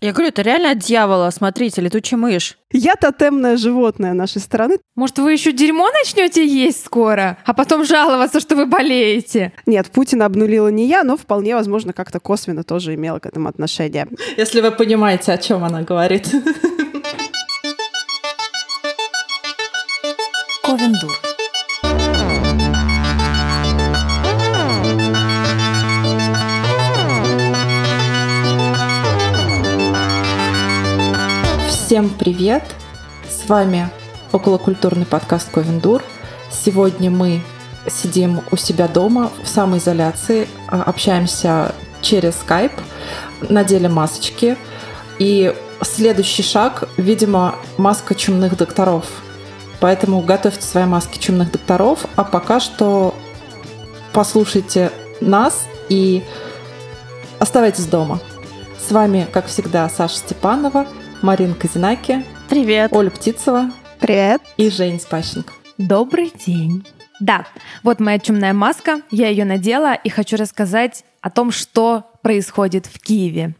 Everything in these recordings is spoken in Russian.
Я говорю, это реально от дьявола, смотрите, летучий мышь. Я тотемное животное нашей страны. Может, вы еще дерьмо начнете есть скоро, а потом жаловаться, что вы болеете? Нет, Путина обнулила не я, но вполне возможно, как-то косвенно тоже имела к этому отношение. Если вы понимаете, о чем она говорит. Всем привет! С вами околокультурный подкаст Ковендур. Сегодня мы сидим у себя дома в самоизоляции, а, общаемся через скайп, надели масочки. И следующий шаг, видимо, маска чумных докторов. Поэтому готовьте свои маски чумных докторов, а пока что послушайте нас и оставайтесь дома. С вами, как всегда, Саша Степанова – Марина Казинаки. Привет. Оля Птицева. Привет. И Жень Спащенко. Добрый день. Да, вот моя чумная маска, я ее надела и хочу рассказать о том, что происходит в Киеве.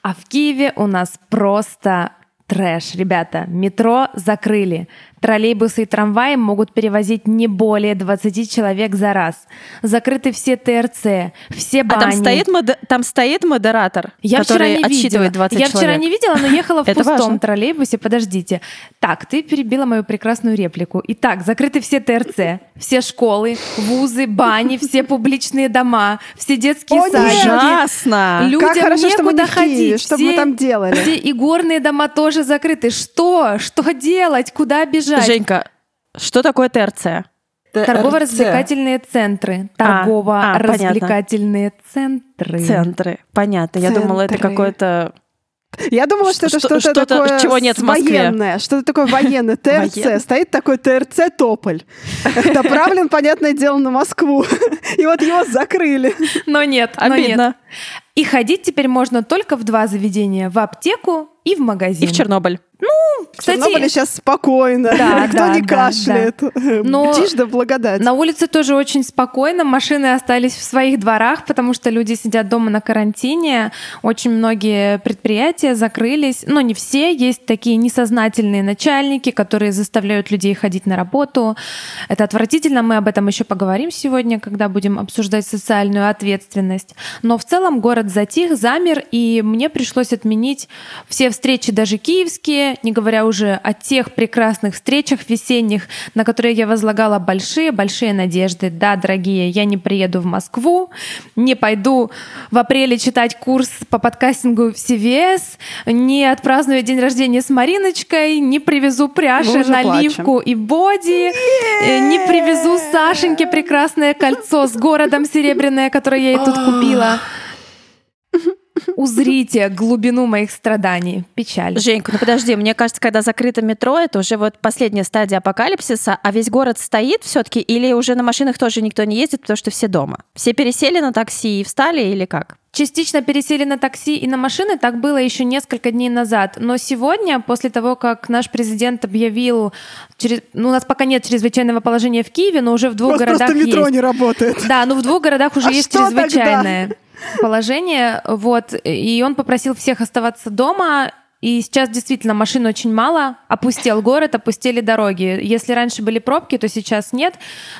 А в Киеве у нас просто трэш, ребята. Метро закрыли. Троллейбусы и трамваи могут перевозить не более 20 человек за раз. Закрыты все ТРЦ, все бани. А там стоит, мод... там стоит модератор, я который вчера не отсчитывает видела. 20 Я человек. вчера не видела, но ехала в Это пустом важно. троллейбусе. Подождите. Так, ты перебила мою прекрасную реплику. Итак, закрыты все ТРЦ, все школы, вузы, бани, все публичные дома, все детские О, садики. Ужасно. Людям как хорошо, что мы некуда не ходить. что все, мы там делали. Все игорные дома тоже закрыты. Что? Что делать? Куда бежать? Женька, что такое ТРЦ? Торгово-развлекательные центры. Торгово-развлекательные центры. Центры. Понятно. Я думала, это какое-то... Я думала, что это Что- что-то что-то, такое чего нет военное, что-то такое военное. ТРЦ. Стоит такой ТРЦ Тополь. Направлен, понятное дело, на Москву. И вот его закрыли. Но нет, но нет. Обидно. И ходить теперь можно только в два заведения. В аптеку и в магазин. И в Чернобыль. В Кстати, Чернобыле сейчас спокойно. Да, Никто да, не да, кашляет. Но Тишь да благодать. На улице тоже очень спокойно, машины остались в своих дворах, потому что люди сидят дома на карантине. Очень многие предприятия закрылись, но не все. Есть такие несознательные начальники, которые заставляют людей ходить на работу. Это отвратительно, мы об этом еще поговорим сегодня, когда будем обсуждать социальную ответственность. Но в целом город затих, замер, и мне пришлось отменить все встречи, даже киевские, не говоря уже о тех прекрасных встречах весенних, на которые я возлагала большие-большие надежды. Да, дорогие, я не приеду в Москву, не пойду в апреле читать курс по подкастингу в CVS, не отпраздную день рождения с Мариночкой, не привезу уже наливку и боди, э, не привезу Сашеньке прекрасное кольцо с городом серебряное, которое я ей тут купила. Узрите глубину моих страданий. Печаль. Женька, ну подожди, мне кажется, когда закрыто метро, это уже вот последняя стадия апокалипсиса, а весь город стоит все-таки, или уже на машинах тоже никто не ездит, потому что все дома? Все пересели на такси и встали, или как? Частично пересели на такси и на машины, так было еще несколько дней назад. Но сегодня, после того, как наш президент объявил, через- ну, у нас пока нет чрезвычайного положения в Киеве, но уже в двух вас городах просто метро есть. не работает. Да, ну в двух городах уже А есть что тогда? Положение, вот, и он попросил всех оставаться дома, и сейчас действительно машин очень мало, опустел город, опустели дороги. Если раньше были пробки, то сейчас нет.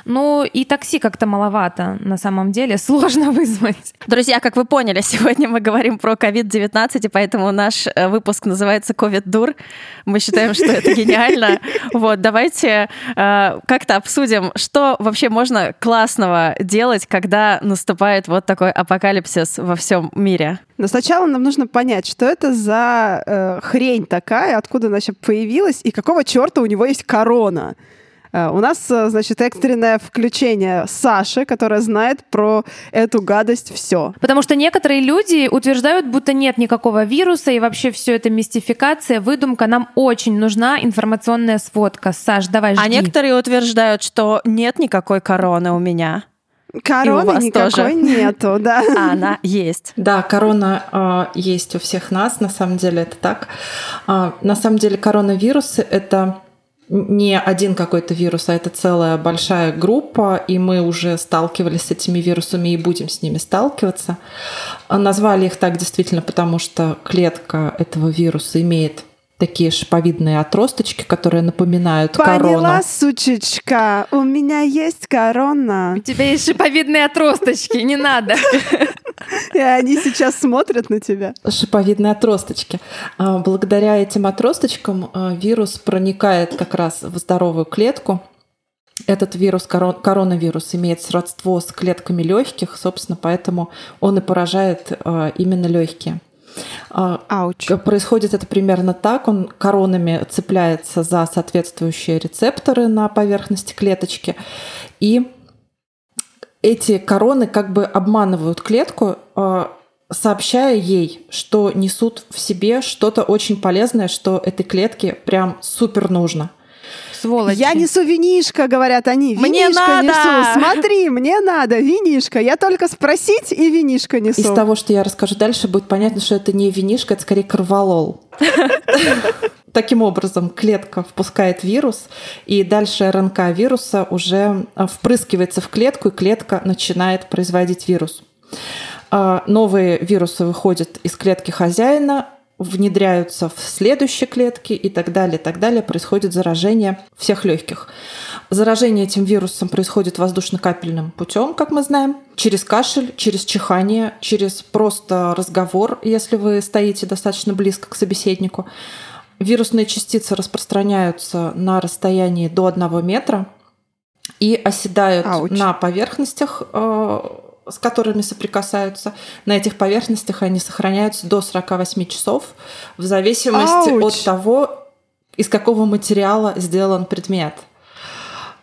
Ну и такси как-то маловато на самом деле, сложно вызвать. Друзья, как вы поняли, сегодня мы говорим про COVID-19, и поэтому наш э, выпуск называется «Ковид-дур». Мы считаем, что это гениально. Вот, давайте э, как-то обсудим, что вообще можно классного делать, когда наступает вот такой апокалипсис во всем мире. Но сначала нам нужно понять, что это за э, хрень такая, откуда она вообще появилась, и какого черта у него есть корона. Э, у нас, э, значит, экстренное включение Саши, которая знает про эту гадость все. Потому что некоторые люди утверждают, будто нет никакого вируса, и вообще все это мистификация, выдумка. Нам очень нужна информационная сводка. Саш, давай жги. А некоторые утверждают, что нет никакой короны у меня, Короны вас никакой тоже. нету, да. а она есть. Да, корона э, есть у всех нас, на самом деле это так. А, на самом деле коронавирусы — это не один какой-то вирус, а это целая большая группа, и мы уже сталкивались с этими вирусами и будем с ними сталкиваться. Назвали их так действительно, потому что клетка этого вируса имеет такие шиповидные отросточки, которые напоминают Поняла, корону. Поняла, сучечка, у меня есть корона. У тебя есть шиповидные отросточки, не надо. И они сейчас смотрят на тебя. Шиповидные отросточки. А, благодаря этим отросточкам а, вирус проникает как раз в здоровую клетку. Этот вирус, коронавирус, имеет сродство с клетками легких, собственно, поэтому он и поражает а, именно легкие. Ауч. Происходит это примерно так. Он коронами цепляется за соответствующие рецепторы на поверхности клеточки. И эти короны как бы обманывают клетку, а, сообщая ей, что несут в себе что-то очень полезное, что этой клетке прям супер нужно – сволочи. Я несу винишко, говорят они. Мне винишко надо! несу. Смотри, мне надо винишко. Я только спросить и винишко несу. Из того, что я расскажу дальше, будет понятно, что это не винишко, это скорее корвалол. Таким образом, клетка впускает вирус, и дальше РНК вируса уже а, впрыскивается в клетку, и клетка начинает производить вирус. А, новые вирусы выходят из клетки хозяина, внедряются в следующие клетки и так далее, так далее. Происходит заражение всех легких. Заражение этим вирусом происходит воздушно-капельным путем, как мы знаем, через кашель, через чихание, через просто разговор, если вы стоите достаточно близко к собеседнику. Вирусные частицы распространяются на расстоянии до одного метра и оседают Ауч. на поверхностях э, с которыми соприкасаются, на этих поверхностях они сохраняются до 48 часов в зависимости Ауч. от того, из какого материала сделан предмет.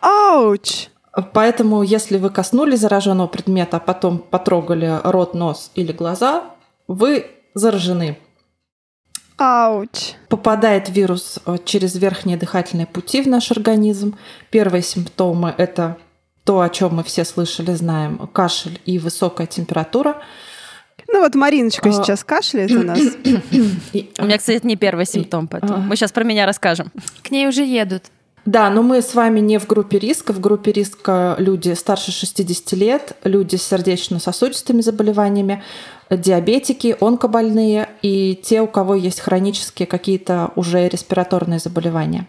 Ауч! Поэтому, если вы коснулись зараженного предмета, а потом потрогали рот, нос или глаза, вы заражены. Ауч. Попадает вирус э, через верхние дыхательные пути в наш организм. Первые симптомы это то, о чем мы все слышали, знаем, кашель и высокая температура. Ну вот Мариночка а... сейчас кашляет у нас. У меня, кстати, это не первый симптом, поэтому мы сейчас про меня расскажем. К ней уже едут. Да, но мы с вами не в группе риска. В группе риска люди старше 60 лет, люди с сердечно-сосудистыми заболеваниями, диабетики, онкобольные и те, у кого есть хронические какие-то уже респираторные заболевания.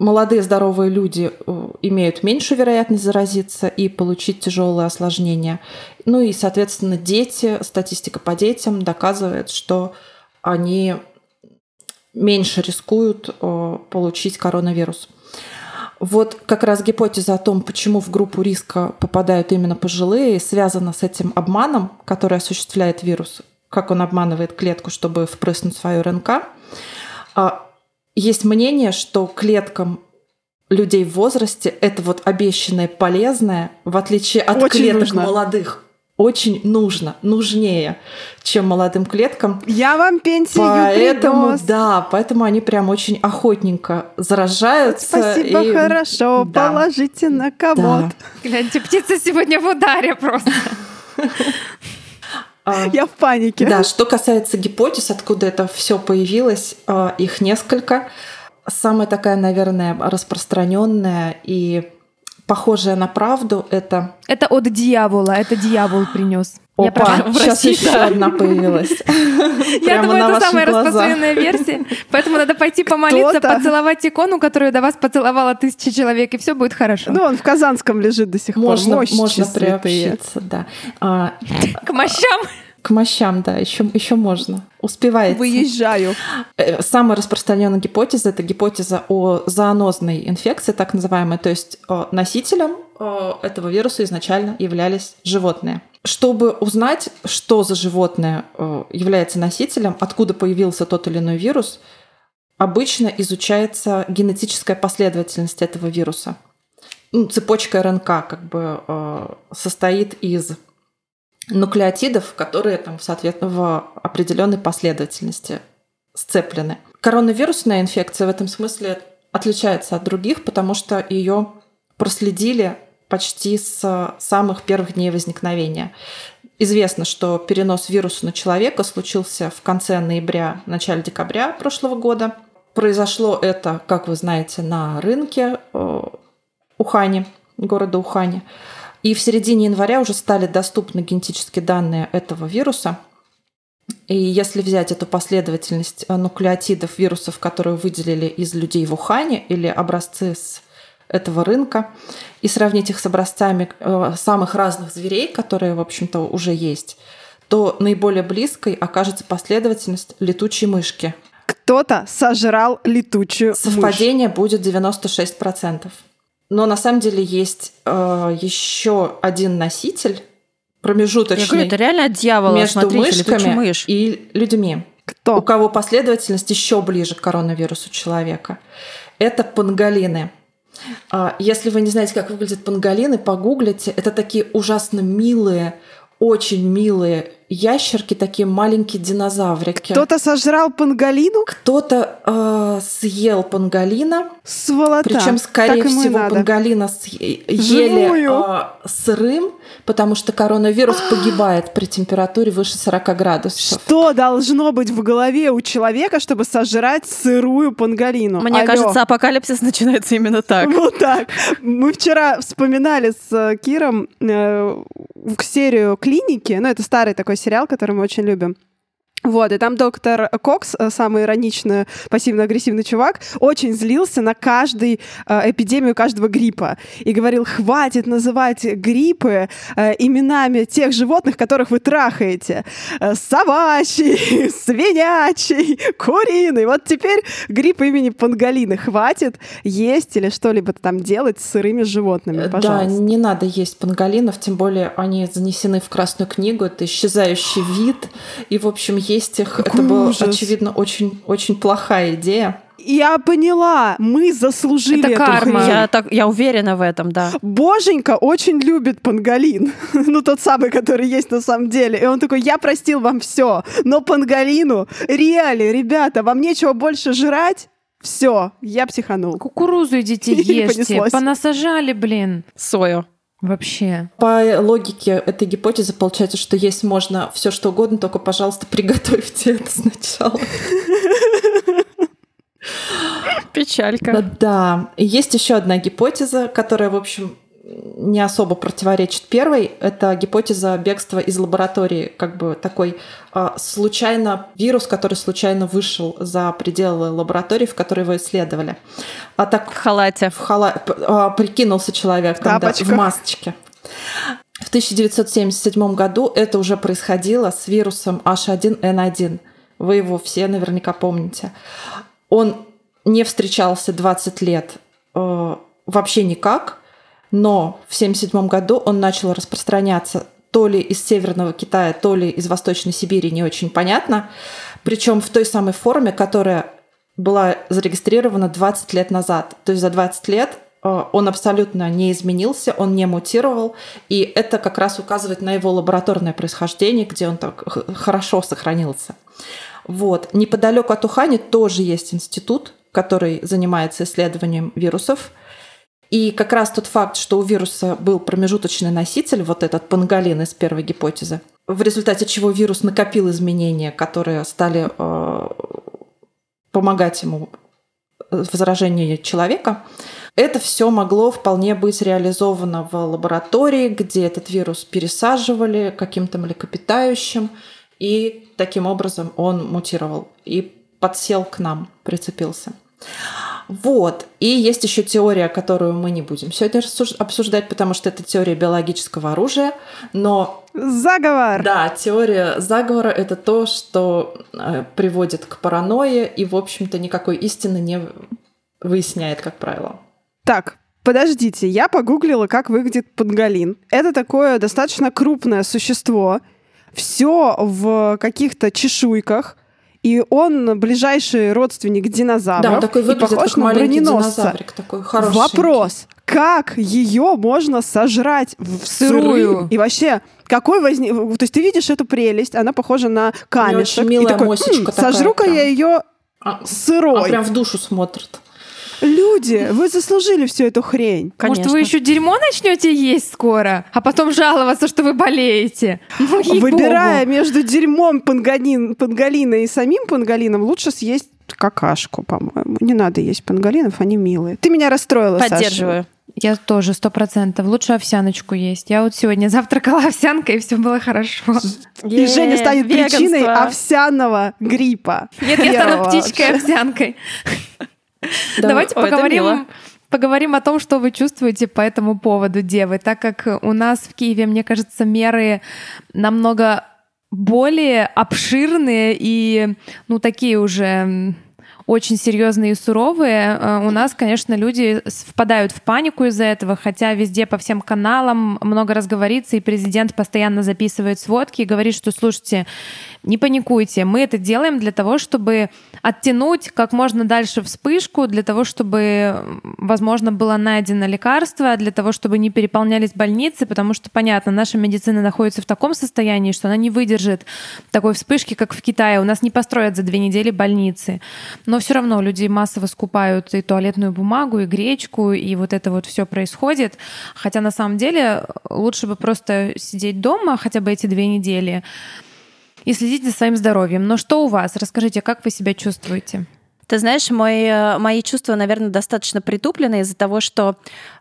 А молодые здоровые люди э, имеют меньшую вероятность заразиться и получить тяжелые осложнения. Ну и, соответственно, дети, статистика по детям доказывает, что они меньше рискуют э, получить коронавирус. Вот как раз гипотеза о том, почему в группу риска попадают именно пожилые, связана с этим обманом, который осуществляет вирус, как он обманывает клетку, чтобы впрыснуть свою РНК. Есть мнение, что клеткам людей в возрасте это вот обещанное полезное, в отличие от Очень клеток нужно. молодых, очень нужно, нужнее, чем молодым клеткам. Я вам пенсию Поэтому, принес. да, поэтому они прям очень охотненько заражаются. Спасибо, и... хорошо, да. положите на комод. Да. Гляньте, птица сегодня в ударе просто. А, Я в панике. Да, что касается гипотез, откуда это все появилось, а, их несколько. Самая такая, наверное, распространенная и похожая на правду это... Это от дьявола, это дьявол принес. Опа, Я сейчас еще одна появилась. Я думаю, это самая распространенная версия. Поэтому надо пойти помолиться, поцеловать икону, которую до вас поцеловала тысяча человек, и все будет хорошо. Ну, он в Казанском лежит до сих пор. Можно, можно приобщиться, да. А, К мощам. К мощам, да, еще, еще можно. Успевает. Выезжаю. Э, самая распространенная гипотеза это гипотеза о зоонозной инфекции, так называемой. То есть носителем этого вируса изначально являлись животные. Чтобы узнать, что за животное является носителем, откуда появился тот или иной вирус, обычно изучается генетическая последовательность этого вируса. Ну, цепочка РНК как бы состоит из нуклеотидов, которые там, соответственно, в определенной последовательности сцеплены. Коронавирусная инфекция в этом смысле отличается от других, потому что ее проследили почти с самых первых дней возникновения. Известно, что перенос вируса на человека случился в конце ноября, начале декабря прошлого года. произошло это, как вы знаете, на рынке э, Ухане, города Ухане. И в середине января уже стали доступны генетические данные этого вируса. И если взять эту последовательность э, нуклеотидов вирусов, которые выделили из людей в Ухане, или образцы с этого рынка, и сравнить их с образцами э, самых разных зверей, которые, в общем-то, уже есть, то наиболее близкой окажется последовательность летучей мышки. Кто-то сожрал летучую Совпадение мышь. будет 96%. Но на самом деле есть э, еще один носитель промежуточный. Я говорю, это реально от дьявола, между Смотрите, мышками и людьми. Кто? У кого последовательность еще ближе к коронавирусу человека. Это панголины. А, если вы не знаете, как выглядят панголины, погуглите. Это такие ужасно милые, очень милые ящерки, такие маленькие динозаврики. Кто-то сожрал панголину? Кто-то э, съел панголина. Сволота. Причем, скорее всего, панголина ели э, сырым, потому что коронавирус погибает при температуре выше 40 градусов. Что должно быть в голове у человека, чтобы сожрать сырую панголину? Мне Алло. кажется, апокалипсис начинается именно так. Вот так. Мы вчера вспоминали с э, Киром э, серию клиники, ну это старый такой сериал, который мы очень любим. Вот, и там доктор Кокс, э, самый ироничный, пассивно-агрессивный чувак, очень злился на каждый э, эпидемию каждого гриппа. И говорил, хватит называть гриппы э, именами тех животных, которых вы трахаете. Э, собачий, свинячий, куриный. Вот теперь грипп имени Пангалины. Хватит есть или что-либо там делать с сырыми животными, пожалуйста. Да, не надо есть панголинов, тем более они занесены в Красную книгу. Это исчезающий вид. И, в общем, есть их. Какой это была, очевидно, очень, очень плохая идея. Я поняла, мы заслужили Это эту карма. Хрень. Я, так, я уверена в этом, да. Боженька очень любит панголин. ну, тот самый, который есть на самом деле. И он такой, я простил вам все, но панголину, реали, ребята, вам нечего больше жрать, все, я психанул. Кукурузу идите ешьте, понасажали, блин. Сою. Вообще. По логике этой гипотезы получается, что есть можно все что угодно, только, пожалуйста, приготовьте это сначала. Печалька. Да. И есть еще одна гипотеза, которая, в общем, не особо противоречит первой. Это гипотеза бегства из лаборатории, как бы такой а, случайно вирус, который случайно вышел за пределы лаборатории, в которой его исследовали. А так в халате. В хала... а, прикинулся человек там, да, в масочке. В 1977 году это уже происходило с вирусом H1N1. Вы его все наверняка помните. Он не встречался 20 лет э, вообще никак, но в 1977 году он начал распространяться то ли из Северного Китая, то ли из Восточной Сибири, не очень понятно. Причем в той самой форме, которая была зарегистрирована 20 лет назад. То есть за 20 лет э, он абсолютно не изменился, он не мутировал, и это как раз указывает на его лабораторное происхождение, где он так хорошо сохранился. Вот. Неподалеку от Ухани тоже есть институт, который занимается исследованием вирусов. И как раз тот факт, что у вируса был промежуточный носитель, вот этот панголин из первой гипотезы, в результате чего вирус накопил изменения, которые стали э, помогать ему в человека, это все могло вполне быть реализовано в лаборатории, где этот вирус пересаживали каким-то млекопитающим, и таким образом он мутировал и подсел к нам, прицепился. Вот. И есть еще теория, которую мы не будем сегодня обсуждать, потому что это теория биологического оружия, но... Заговор! Да, теория заговора — это то, что э, приводит к паранойе и, в общем-то, никакой истины не выясняет, как правило. Так, подождите, я погуглила, как выглядит панголин. Это такое достаточно крупное существо, все в каких-то чешуйках, и он ближайший родственник динозавров. Да, он такой выглядит, и похож как на броненосца. такой хороший. Вопрос, как ее можно сожрать в сырую? И вообще, какой возник... То есть ты видишь эту прелесть, она похожа на камешек. Очень милая и такой, мосечка Сожру-ка я ее а, сырой. А прям в душу смотрит. Люди, вы заслужили всю эту хрень. Конечно. Может, вы еще дерьмо начнете есть скоро, а потом жаловаться, что вы болеете. Ну, Выбирая между дерьмом пангалин, пангалина и самим пангалином, лучше съесть какашку, по-моему. Не надо есть панголинов, они милые. Ты меня расстроила, Поддерживаю. Саша. Я тоже сто процентов. Лучше овсяночку есть. Я вот сегодня завтракала овсянкой, и все было хорошо. И Женя станет причиной овсяного гриппа. Нет, я стану птичкой овсянкой. Давайте поговорим поговорим о том, что вы чувствуете по этому поводу, девы, так как у нас в Киеве, мне кажется, меры намного более обширные и, ну, такие уже очень серьезные и суровые, э, у нас, конечно, люди впадают в панику из-за этого, хотя везде по всем каналам много раз говорится, и президент постоянно записывает сводки и говорит, что, слушайте, не паникуйте, мы это делаем для того, чтобы оттянуть как можно дальше вспышку, для того, чтобы, возможно, было найдено лекарство, для того, чтобы не переполнялись больницы, потому что, понятно, наша медицина находится в таком состоянии, что она не выдержит такой вспышки, как в Китае. У нас не построят за две недели больницы. Но все равно люди массово скупают и туалетную бумагу, и гречку, и вот это вот все происходит. Хотя на самом деле лучше бы просто сидеть дома хотя бы эти две недели, и следить за своим здоровьем. Но что у вас? Расскажите, как вы себя чувствуете? Ты знаешь, мои, э, мои чувства, наверное, достаточно притуплены из-за того, что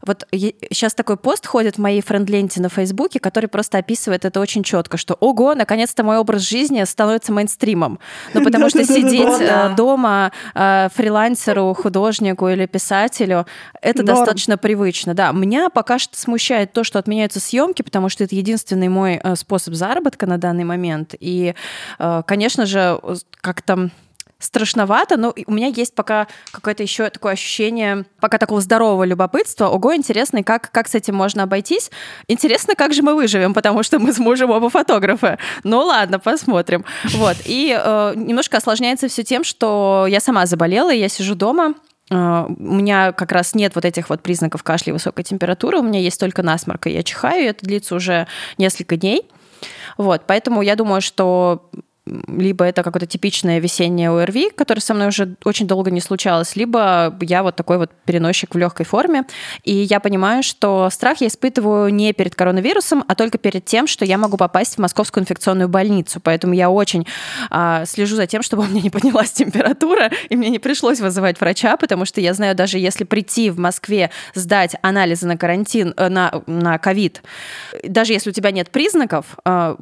вот сейчас такой пост ходит в моей френд-ленте на Фейсбуке, который просто описывает это очень четко, что ого, наконец-то мой образ жизни становится мейнстримом. Ну, потому что сидеть э, дома э, фрилансеру, художнику или писателю, это достаточно привычно. Да, меня пока что смущает то, что отменяются съемки, потому что это единственный мой способ заработка на данный момент. И, конечно же, как-то страшновато, но у меня есть пока какое-то еще такое ощущение, пока такого здорового любопытства. Ого, интересно, как, как с этим можно обойтись. Интересно, как же мы выживем, потому что мы с мужем оба фотографы. Ну ладно, посмотрим. Вот. И э, немножко осложняется все тем, что я сама заболела, я сижу дома, Uh, у меня как раз нет вот этих вот признаков кашля и высокой температуры, у меня есть только насморк, и я чихаю, и это длится уже несколько дней. Вот, поэтому я думаю, что либо это какое-то типичное весеннее ОРВИ, которое со мной уже очень долго не случалось, либо я вот такой вот переносчик в легкой форме. И я понимаю, что страх я испытываю не перед коронавирусом, а только перед тем, что я могу попасть в московскую инфекционную больницу. Поэтому я очень а, слежу за тем, чтобы у меня не поднялась температура, и мне не пришлось вызывать врача, потому что я знаю, даже если прийти в Москве сдать анализы на карантин, э, на, на ковид, даже если у тебя нет признаков, э,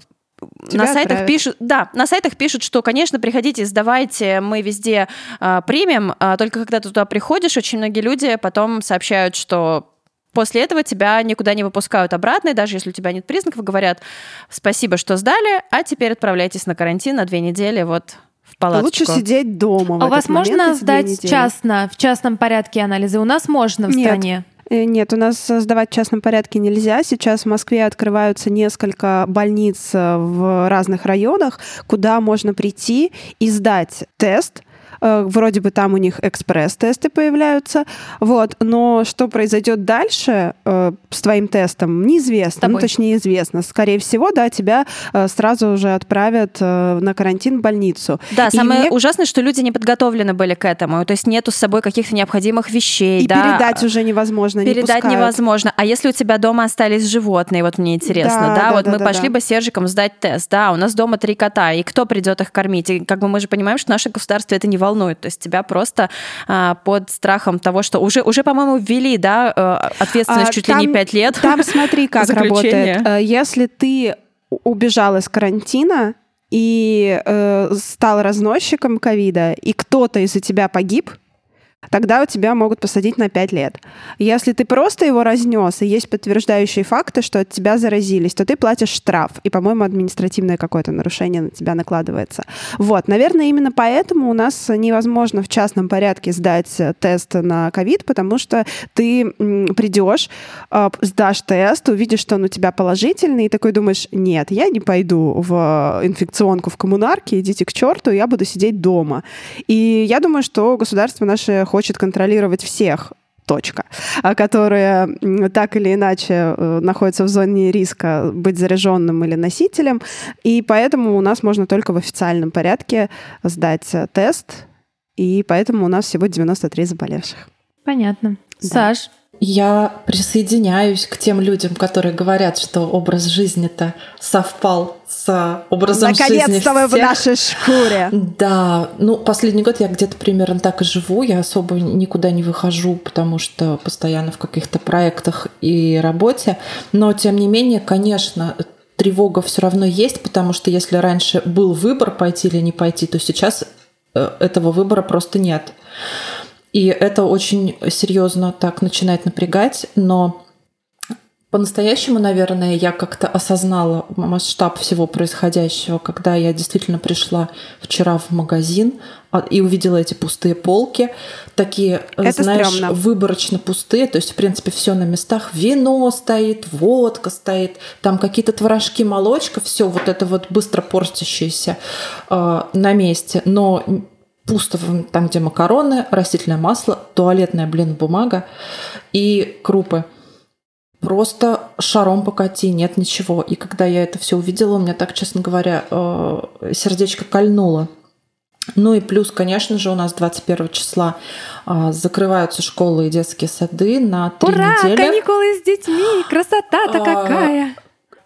Тебя на сайтах отправят. пишут, да, на сайтах пишут, что, конечно, приходите, сдавайте, мы везде э, примем. А только когда ты туда приходишь, очень многие люди потом сообщают, что после этого тебя никуда не выпускают обратно, и даже если у тебя нет признаков, говорят, спасибо, что сдали, а теперь отправляйтесь на карантин на две недели, вот в палаточку. Лучше сидеть дома. А у вас можно сдать частно, в частном порядке анализы? У нас можно в Нет. стране. Э, нет, у нас сдавать в частном порядке нельзя. Сейчас в Москве открываются несколько больниц э, в разных районах, куда можно прийти и сдать тест вроде бы там у них экспресс-тесты появляются, вот, но что произойдет дальше э, с твоим тестом, неизвестно, ну, точнее, известно. Скорее всего, да, тебя э, сразу уже отправят э, на карантин в больницу. Да, и самое мне... ужасное, что люди не подготовлены были к этому, то есть нету с собой каких-то необходимых вещей. И да, передать уже невозможно, Передать не невозможно. А если у тебя дома остались животные, вот мне интересно, да, да, да вот да, мы да, пошли да. бы с Сержиком сдать тест, да, у нас дома три кота, и кто придет их кормить? И как бы мы же понимаем, что наше государство это не волнует. То есть тебя просто а, под страхом того, что уже, уже по-моему, ввели, да, э, ответственность а, чуть там, ли не пять лет. Там смотри, как работает. Э, если ты убежал из карантина, и э, стал разносчиком ковида, и кто-то из-за тебя погиб, тогда у тебя могут посадить на 5 лет. Если ты просто его разнес, и есть подтверждающие факты, что от тебя заразились, то ты платишь штраф. И, по-моему, административное какое-то нарушение на тебя накладывается. Вот, наверное, именно поэтому у нас невозможно в частном порядке сдать тест на ковид, потому что ты придешь, а, сдашь тест, увидишь, что он у тебя положительный, и такой думаешь, нет, я не пойду в инфекционку в коммунарке, идите к черту, я буду сидеть дома. И я думаю, что государство наше хочет контролировать всех точка, а которые так или иначе э, находятся в зоне риска быть заряженным или носителем. И поэтому у нас можно только в официальном порядке сдать э, тест, и поэтому у нас всего 93 заболевших. Понятно. Да. Саш, Я присоединяюсь к тем людям, которые говорят, что образ жизни-то совпал с образом Наконец-то жизни Наконец-то вы в нашей шкуре. Да, ну последний год я где-то примерно так и живу. Я особо никуда не выхожу, потому что постоянно в каких-то проектах и работе. Но тем не менее, конечно, тревога все равно есть, потому что если раньше был выбор пойти или не пойти, то сейчас э, этого выбора просто нет. И это очень серьезно так начинает напрягать, но по-настоящему, наверное, я как-то осознала масштаб всего происходящего, когда я действительно пришла вчера в магазин а, и увидела эти пустые полки, такие, Это знаешь, стрёмно. выборочно пустые, то есть, в принципе, все на местах. Вино стоит, водка стоит, там какие-то творожки, молочка, все вот это вот быстро портящееся э, на месте. Но пусто там, где макароны, растительное масло, туалетная, блин, бумага и крупы. Просто шаром покати, нет ничего. И когда я это все увидела, у меня так, честно говоря, э, сердечко кольнуло. Ну и плюс, конечно же, у нас 21 числа а, закрываются школы и детские сады на три Ура! недели. каникулы с детьми! Красота-то А, какая!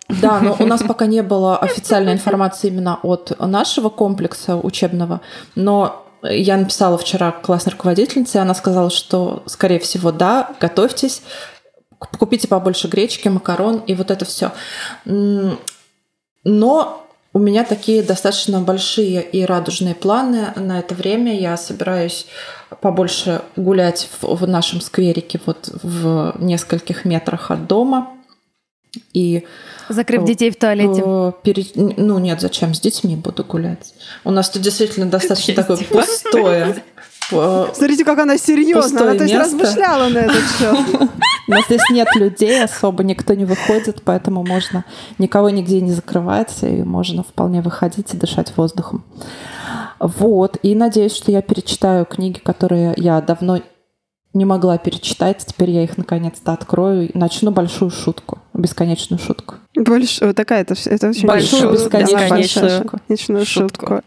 Да, но у нас пока не было официальной информации именно от нашего комплекса учебного, но я написала вчера классной руководительнице, и она сказала, что, скорее всего, да, готовьтесь, купите побольше гречки, макарон и вот это все. Но у меня такие достаточно большие и радужные планы на это время. Я собираюсь побольше гулять в, нашем скверике вот в нескольких метрах от дома. И Закрыв детей в туалете. э, пере- Ну нет, зачем? С детьми буду гулять. У нас тут действительно достаточно такое пустое. э, Смотрите, как она серьезно. Она Пустое то есть размышляла на этот счет. У нас здесь нет людей особо, никто не выходит, поэтому можно никого нигде не закрывать, и можно вполне выходить и дышать воздухом. Вот, и надеюсь, что я перечитаю книги, которые я давно не могла перечитать. Теперь я их наконец-то открою и начну большую шутку, бесконечную шутку. Больше вот такая это, это очень Большую, большая- бесконечную да, шутку. бесконечную Шутку. шутку.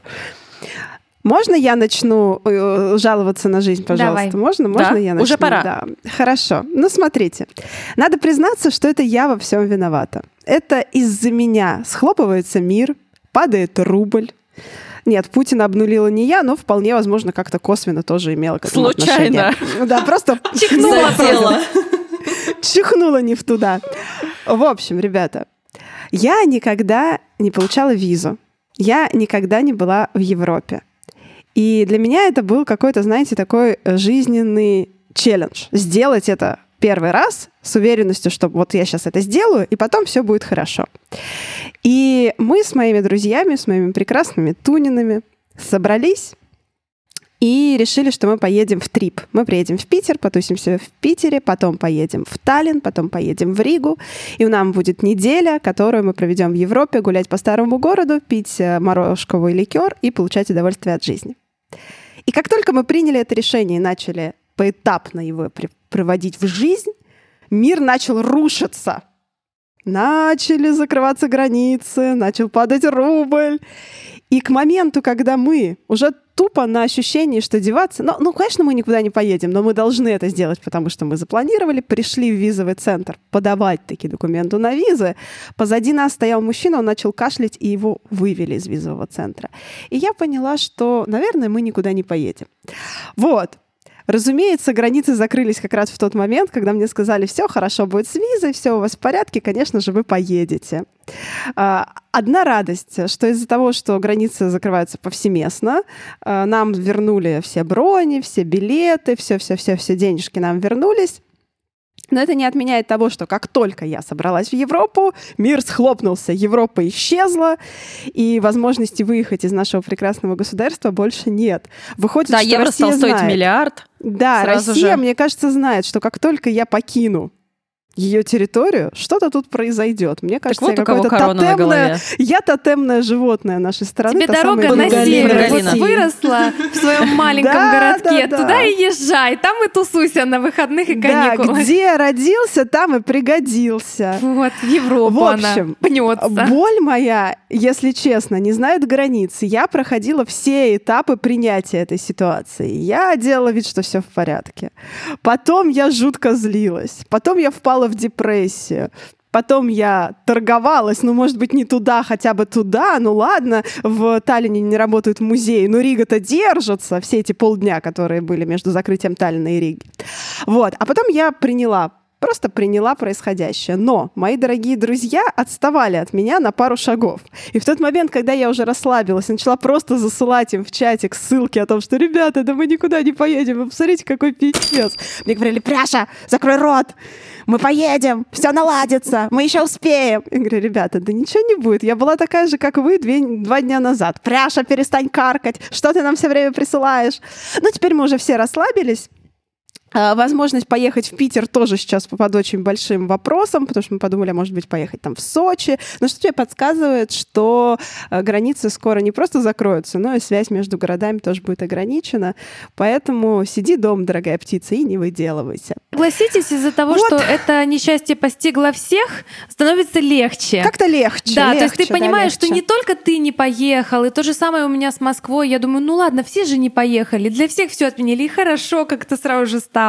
Можно я начну э, жаловаться на жизнь, пожалуйста? Давай. Можно? Можно Да, я начну? уже пора. Да. Хорошо. Ну, смотрите. Надо признаться, что это я во всем виновата. Это из-за меня схлопывается мир, падает рубль. Нет, Путина обнулила не я, но вполне возможно как-то косвенно тоже имела к этому Случайно. отношение. Да, просто Чихнула чихнула не в туда. В общем, ребята, я никогда не получала визу. Я никогда не была в Европе. И для меня это был какой-то, знаете, такой э, жизненный челлендж. Сделать это первый раз с уверенностью, что вот я сейчас это сделаю, и потом все будет хорошо. И мы с моими друзьями, с моими прекрасными тунинами собрались и решили, что мы поедем в трип. Мы приедем в Питер, потусимся в Питере, потом поедем в Таллин, потом поедем в Ригу. И у нас будет неделя, которую мы проведем в Европе, гулять по старому городу, пить э, морожковый ликер и получать удовольствие от жизни. И как только мы приняли это решение и начали поэтапно его приводить в жизнь, мир начал рушиться. Начали закрываться границы, начал падать рубль. И к моменту, когда мы уже тупо на ощущении, что деваться... Ну, ну, конечно, мы никуда не поедем, но мы должны это сделать, потому что мы запланировали, пришли в визовый центр подавать такие документы на визы. Позади нас стоял мужчина, он начал кашлять, и его вывели из визового центра. И я поняла, что, наверное, мы никуда не поедем. Вот. Разумеется, границы закрылись как раз в тот момент, когда мне сказали, все хорошо будет с визой, все у вас в порядке, конечно же, вы поедете. А, Одна радость, что из-за того, что границы закрываются повсеместно, а, нам вернули все брони, все билеты, все-все-все-все денежки нам вернулись. Но это не отменяет того, что как только я собралась в Европу, мир схлопнулся, Европа исчезла, и возможности выехать из нашего прекрасного государства больше нет. Выходит, Да, что евро Россия стал стоить знает. миллиард. Да, Сразу Россия, же. мне кажется, знает, что как только я покину ее территорию, что-то тут произойдет. Мне кажется, вот я какое-то тотемное, я тотемное животное нашей страны. Тебе дорога на север вот выросла в своем маленьком Да, городке. да, да. Туда и езжай, там и тусуйся на выходных и Да, каникулах. где родился, там и пригодился. Вот, в Европу В она общем, пнется. Боль моя, если честно, не знает границ. Я проходила все этапы принятия этой ситуации. Я делала вид, что все в порядке. Потом я жутко злилась. Потом я впала в депрессию. Потом я торговалась, ну, может быть, не туда, хотя бы туда. Ну, ладно, в Таллине не работают музеи, но Рига-то держится все эти полдня, которые были между закрытием Таллина и Риги. Вот. А потом я приняла просто приняла происходящее. Но мои дорогие друзья отставали от меня на пару шагов. И в тот момент, когда я уже расслабилась, начала просто засылать им в чатик ссылки о том, что «Ребята, да мы никуда не поедем, вы посмотрите, какой пиздец». Мне говорили «Пряша, закрой рот, мы поедем, все наладится, мы еще успеем». Я говорю «Ребята, да ничего не будет, я была такая же, как вы две, два дня назад. Пряша, перестань каркать, что ты нам все время присылаешь?» Ну, теперь мы уже все расслабились. А, Возможность поехать в Питер тоже сейчас под очень большим вопросом, потому что мы подумали, а может быть, поехать там в Сочи. Но что тебе подсказывает, что э, границы скоро не просто закроются, но и связь между городами тоже будет ограничена. Поэтому сиди дома, дорогая птица, и не выделывайся. Согласитесь, из-за того, Вот. что это несчастье постигло всех, становится легче. Как-то легче. Да, то есть ты легче, да, понимаешь, что легче. не только ты не поехал, и то же самое у меня с Москвой. Я думаю, ну ладно, все же не поехали, для всех все отменили, и хорошо как-то сразу же стало.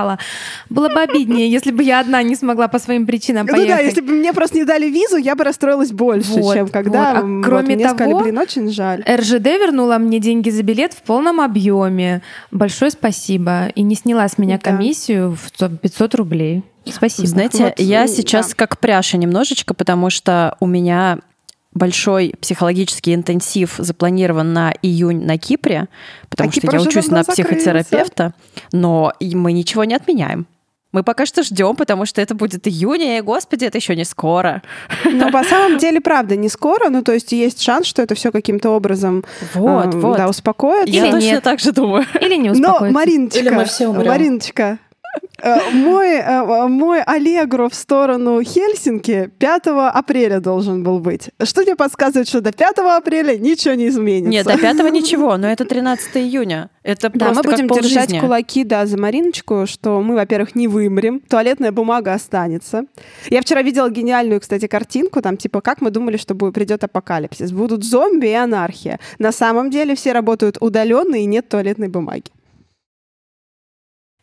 Было бы обиднее, если бы я одна не смогла по своим причинам Ну поехать. да, если бы мне просто не дали визу, я бы расстроилась больше, Вот, чем когда вот. А вот кроме мне сказали, того, блин, очень жаль. РЖД вернула мне деньги за билет в полном объеме. Большое спасибо. И не сняла с меня Да. комиссию в 500 рублей. Спасибо. Знаете, Вот, я сейчас да. как пряша немножечко, потому что у меня большой психологический интенсив запланирован на июнь на Кипре, потому А что Кипр я учусь на закрылся. психотерапевта, но и мы ничего не отменяем. Мы пока что ждем, потому что это будет июнь, и, господи, это еще не скоро. Но по самом деле, правда, не скоро. Ну, то есть есть шанс, что это все каким-то образом Вот, эм, вот. да, успокоится. Я Или точно нет. так же думаю. Или не Но, успокоиться. Мариночка, Или мы все умрем. Мариночка, мой, э, мой Аллегро в сторону Хельсинки 5 апреля должен был быть. Что тебе подсказывает, что до 5 апреля ничего не изменится? Нет, до пятого ничего, но это 13 июня. Это Да, просто мы будем как держать полжизни. кулаки, да, за Мариночку, что мы, во-первых, не вымрем, туалетная бумага останется. Я вчера видела гениальную, кстати, картинку, там, типа, как мы думали, что будет, придет апокалипсис. Будут зомби и анархия. На самом деле все работают удаленно и нет туалетной бумаги.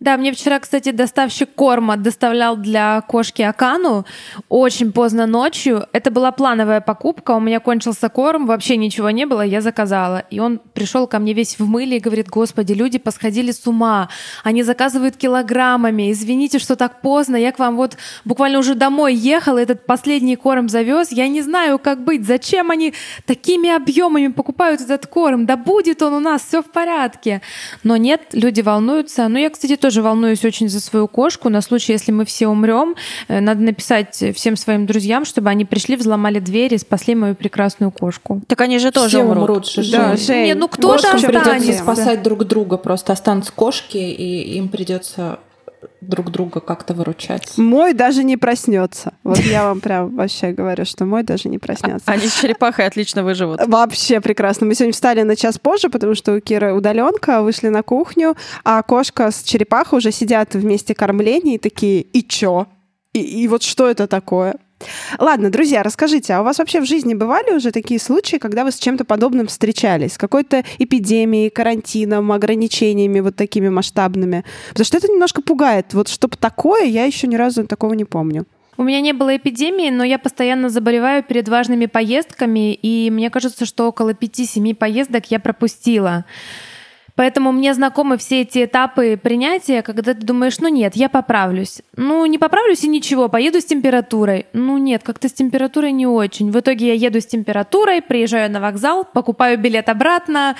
Да, мне вчера, кстати, доставщик корма доставлял для кошки Акану очень поздно ночью. Это была плановая покупка, у меня кончился корм, вообще ничего не было, я заказала. И он пришел ко мне весь в мыле и говорит, господи, люди посходили с ума, они заказывают килограммами, извините, что так поздно, я к вам вот буквально уже домой ехал, этот последний корм завез, я не знаю, как быть, зачем они такими объемами покупают этот корм, да будет он у нас, все в порядке. Но нет, люди волнуются. Ну, я, кстати, тоже волнуюсь очень за свою кошку. На случай, если мы все умрем, э, надо написать всем своим друзьям, чтобы они пришли, взломали дверь и спасли мою прекрасную кошку. Так они же тоже Все умрут. умрут же. Да, Жень. Жень, Не, ну кто-то Кошкам придется останется. спасать друг друга. Просто останутся кошки, и им придется друг друга как-то выручать. Мой даже не проснется. Вот я вам прям вообще говорю, что мой даже не проснется. Они с черепахой отлично выживут. Вообще прекрасно. Мы сегодня встали на час позже, потому что у Киры удаленка, вышли на кухню, а кошка с черепахой уже сидят вместе кормления и такие, и чё? И, и вот что это такое? Ладно, друзья, расскажите, а у вас вообще в жизни бывали уже такие случаи, когда вы с чем-то подобным встречались? Какой-то эпидемией, карантином, ограничениями вот такими масштабными? Потому что это немножко пугает. Вот чтобы такое, я еще ни разу такого не помню. У меня не было эпидемии, но я постоянно заболеваю перед важными поездками, и мне кажется, что около 5-7 поездок я пропустила. Поэтому мне знакомы все эти этапы принятия, когда ты думаешь, ну нет, я поправлюсь. Ну, не поправлюсь и ничего, поеду с температурой. Ну нет, как-то с температурой не очень. В итоге я еду с температурой, приезжаю на вокзал, покупаю билет обратно,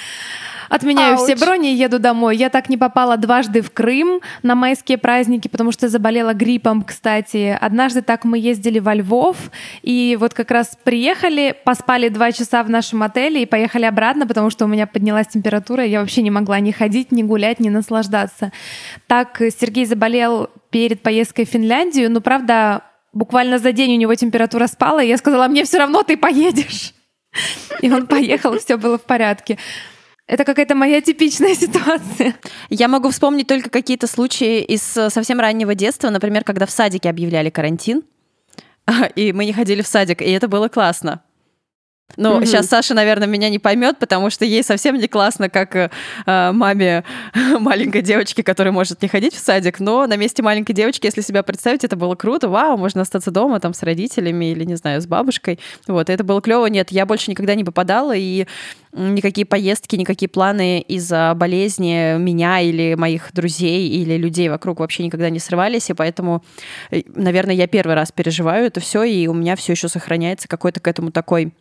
отменяю все Ауч. брони и еду домой. Я так не попала дважды в Крым на майские праздники, потому что заболела гриппом, кстати. Однажды так мы ездили во Львов, и вот как раз приехали, поспали два часа в нашем отеле и поехали обратно, потому что у меня поднялась температура, и я вообще не могла ни ходить, ни гулять, ни наслаждаться. Так Сергей заболел перед поездкой в Финляндию, но, правда, буквально за день у него температура спала, и я сказала, мне все равно ты поедешь. И он поехал, все было в порядке. Это какая-то моя типичная ситуация. Я могу вспомнить только какие-то случаи из совсем раннего детства, например, когда в садике объявляли карантин, и мы не ходили в садик, и это было классно. Ну, mm сейчас Саша, наверное, меня не поймет, потому что ей совсем не классно, как э, маме маленькой девочки, которая может не ходить в садик. Но на месте маленькой девочки, если себя представить, это было круто. Вау, можно остаться дома там с родителями или, не знаю, с бабушкой. Вот, это было клево. Нет, я больше никогда не попадала, и никакие поездки, никакие планы из-за болезни меня или моих друзей или людей вокруг вообще никогда не срывались, и поэтому, э, наверное, я первый раз переживаю это все, и у меня все еще сохраняется какой-то к этому такой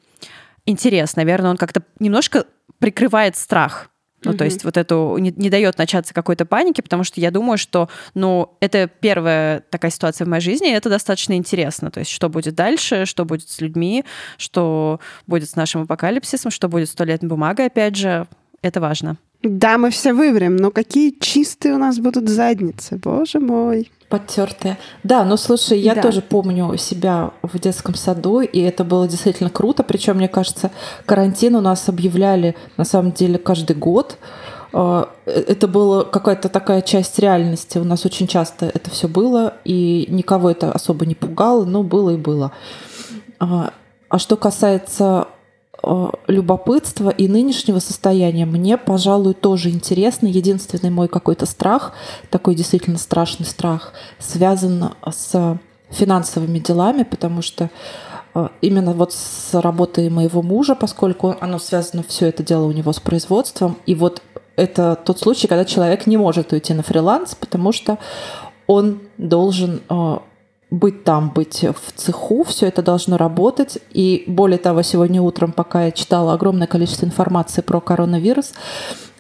интерес. Наверное, он как-то немножко прикрывает страх. Ну, mm-hmm. то есть вот эту не, не дает начаться какой-то паники, потому что я думаю, что, ну, это первая такая ситуация в моей жизни, и это достаточно интересно. То есть что будет дальше, что будет с людьми, что будет с нашим апокалипсисом, что будет с туалетной бумагой, опять же, это важно. Да, мы все выберем, но какие чистые у нас будут задницы, боже мой. Подтертые. Да, ну слушай, я да. тоже помню себя в детском саду, и это было действительно круто. Причем, мне кажется, карантин у нас объявляли на самом деле каждый год. А, это была какая-то такая часть реальности. У нас очень часто это все было, и никого это особо не пугало, но было и было. А, а что касается Э, любопытства и нынешнего состояния мне, пожалуй, тоже интересно. Единственный мой какой-то страх, такой действительно страшный страх, связан с финансовыми делами, потому что э, именно вот с работой моего мужа, поскольку оно связано все это дело у него с производством, и вот это тот случай, когда человек не может уйти на фриланс, потому что он должен э, быть там, быть в цеху, все это должно работать. И более того, сегодня утром, пока я читала огромное количество информации про коронавирус,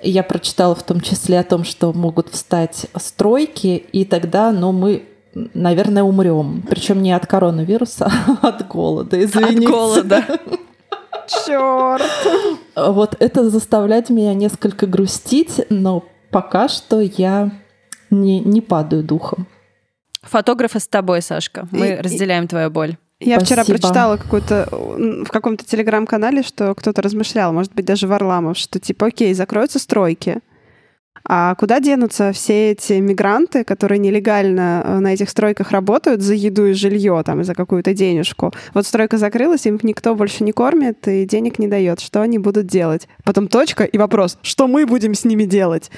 я прочитала в том числе о том, что могут встать стройки, и тогда, ну, мы наверное, умрем. Причем не от коронавируса, а от голода, извините. От голода. Черт. Вот это заставляет меня несколько грустить, но пока что я не, не падаю духом. Фотографы с тобой, Сашка. Мы и, разделяем и... твою боль. Я Спасибо. вчера прочитала какую-то в каком-то телеграм-канале, что кто-то размышлял, может быть, даже Варламов, что типа, окей, закроются стройки, а куда денутся все эти мигранты, которые нелегально э, на этих стройках работают за еду и жилье, там, и за какую-то денежку? Вот стройка закрылась, им никто больше не кормит и денег не дает. Что они будут делать? Потом точка и вопрос, что мы будем с ними делать?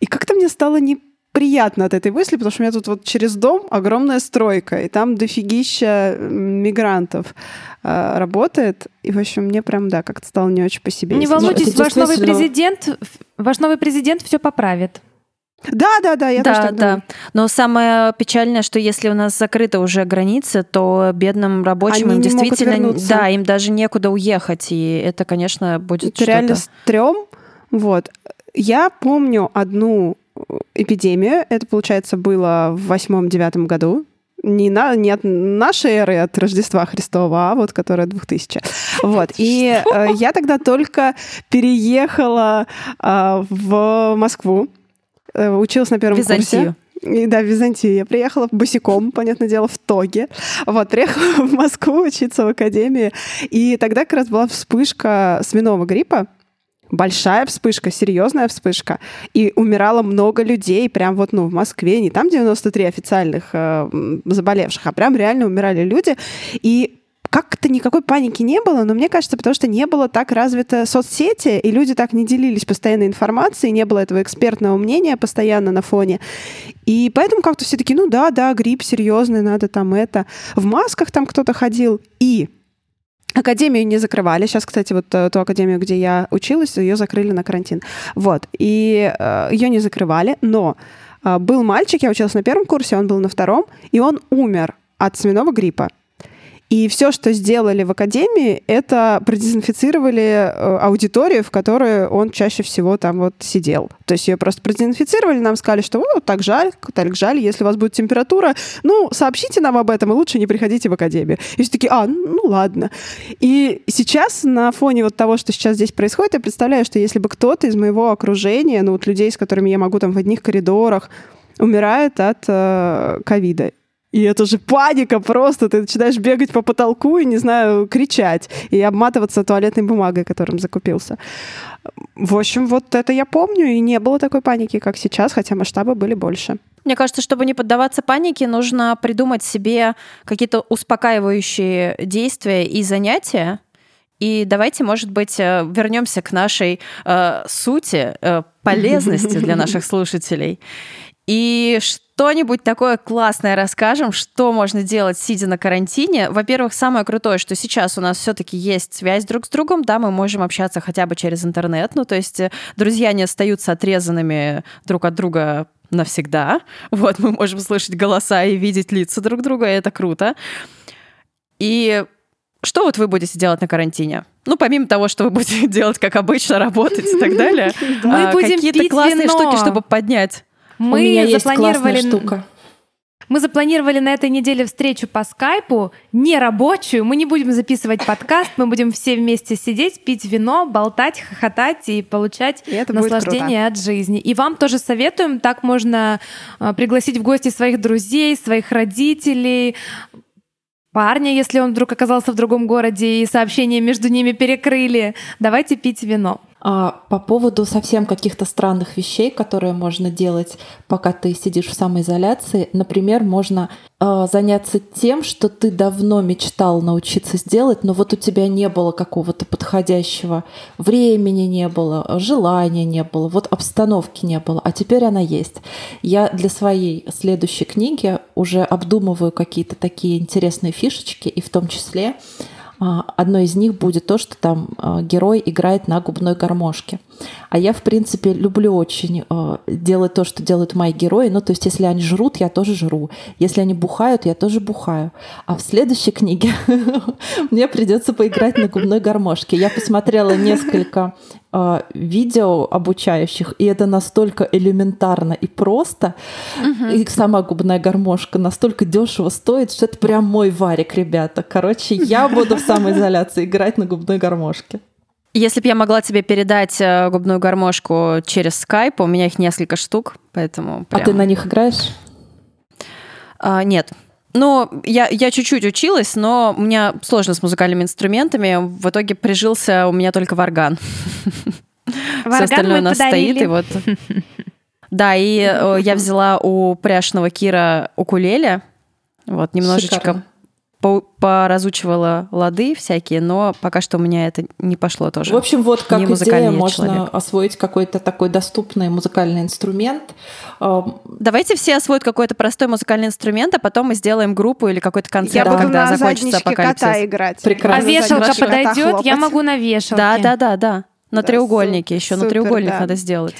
И как-то мне стало не приятно от этой мысли, потому что у меня тут вот через дом огромная стройка, и там дофигища мигрантов э, работает. И, в общем, мне прям, да, как-то стало не очень по себе. Не волнуйтесь, ваш новый президент, ваш новый президент все поправит. Да, да, да, я да, тоже так да. думаю. Но самое печальное, что если у нас закрыты уже границы, то бедным рабочим Они им не действительно, да, им даже некуда уехать, и это, конечно, будет это реально стрём. Вот. Я помню одну эпидемию. Это, получается, было в восьмом-девятом году. Не, на, не от нашей эры, от Рождества Христова, а вот которая 2000. Вот. И э, я тогда только переехала э, в Москву, э, училась на первом Византию. курсе. И, да, в Византию. Я приехала босиком, понятное дело, в Тоге. Вот, приехала в Москву учиться в академии. И тогда как раз была вспышка свиного гриппа большая вспышка, серьезная вспышка, и умирало много людей, прям вот, ну, в Москве, не там 93 официальных э, заболевших, а прям реально умирали люди, и как-то никакой паники не было, но мне кажется, потому что не было так развито соцсети, и люди так не делились постоянной информацией, не было этого экспертного мнения постоянно на фоне. И поэтому как-то все таки ну да, да, грипп серьезный, надо там это. В масках там кто-то ходил. И Академию не закрывали. Сейчас, кстати, вот э, ту академию, где я училась, ее закрыли на карантин. Вот. И э, ее не закрывали, но э, был мальчик, я училась на первом курсе, он был на втором, и он умер от свиного гриппа. И все, что сделали в академии, это продезинфицировали э, аудиторию, в которой он чаще всего там вот сидел. То есть ее просто продезинфицировали, нам сказали, что вот так жаль, так жаль, если у вас будет температура, ну, сообщите нам об этом, и лучше не приходите в академию. И все такие, а, ну ладно. И сейчас на фоне вот того, что сейчас здесь происходит, я представляю, что если бы кто-то из моего окружения, ну вот людей, с которыми я могу там в одних коридорах, умирает от э, ковида, И это же паника просто. Ты начинаешь бегать по потолку и, не знаю, кричать. И обматываться туалетной бумагой, которым закупился. В общем, вот это я помню, и не было такой паники, как сейчас, хотя масштабы были больше. Мне кажется, чтобы не поддаваться панике, нужно придумать себе какие-то успокаивающие действия и занятия. И давайте, может быть, э, вернемся к нашей э, сути, э, полезности для наших слушателей. И что-нибудь такое классное расскажем, что можно делать, сидя на карантине. Во-первых, самое крутое, что сейчас у нас все-таки есть связь друг с другом, да, мы можем общаться хотя бы через интернет, ну, то есть э, друзья не остаются отрезанными друг от друга навсегда. Вот, мы можем слышать голоса и видеть лица друг друга, и это круто. И что вот вы будете делать на карантине? Ну, помимо того, что вы будете делать, как обычно, работать и так далее. Мы а, будем Какие-то пить классные вино. штуки, чтобы поднять. Мы У меня есть запланировали классная штука. Мы запланировали на этой неделе встречу по скайпу, не рабочую. Мы не будем записывать подкаст, мы будем все вместе сидеть, пить вино, болтать, хохотать и получать И это наслаждение от жизни. И вам тоже советуем, так можно э, пригласить в гости своих друзей, своих родителей, парня, если он вдруг оказался в другом городе и сообщения между ними перекрыли. Давайте пить вино. А по поводу совсем каких-то странных вещей, которые можно делать, пока ты сидишь в самоизоляции, например, можно э, заняться тем, что ты давно мечтал научиться сделать, но вот у тебя не было какого-то подходящего времени, не было желания, не было, вот обстановки не было, а теперь она есть. Я для своей следующей книги уже обдумываю какие-то такие интересные фишечки, и в том числе Одно из них будет то, что там а, герой играет на губной гармошке. А я, в принципе, люблю очень а, делать то, что делают мои герои. Ну, то есть, если они жрут, я тоже жру. Если они бухают, я тоже бухаю. А в следующей книге мне придется поиграть на губной гармошке. Я посмотрела несколько а, видео обучающих, и это настолько элементарно и просто. И сама губная гармошка настолько дешево стоит, что это прям мой варик, ребята. Короче, я буду в самоизоляции играть на губной гармошке. Если бы я могла тебе передать э, губную гармошку через скайп, у меня их несколько штук, поэтому... А прям- ты на них играешь? А, нет. Ну, я, я чуть-чуть училась, но у меня сложно с музыкальными инструментами. В итоге прижился у меня только варган. Все Варган остальное мы у нас подарили. стоит, и вот... Да, и э, я взяла у пряшного Кира укулеле, вот, немножечко Шикарно. По- поразучивала лады всякие, но пока что у меня это не пошло тоже. В общем, вот как Не идея можно человек. освоить какой-то такой доступный музыкальный инструмент. Давайте все освоят какой-то простой музыкальный инструмент, а потом мы сделаем группу или какой-то концерт, Я буду когда на закончится апокалипсис. кота играть. Прекрасно. А На вешалка подойдет? Я могу на вешалке. Да, да, да, да. На Да, треугольнике су- еще, на супер, треугольник да. надо сделать.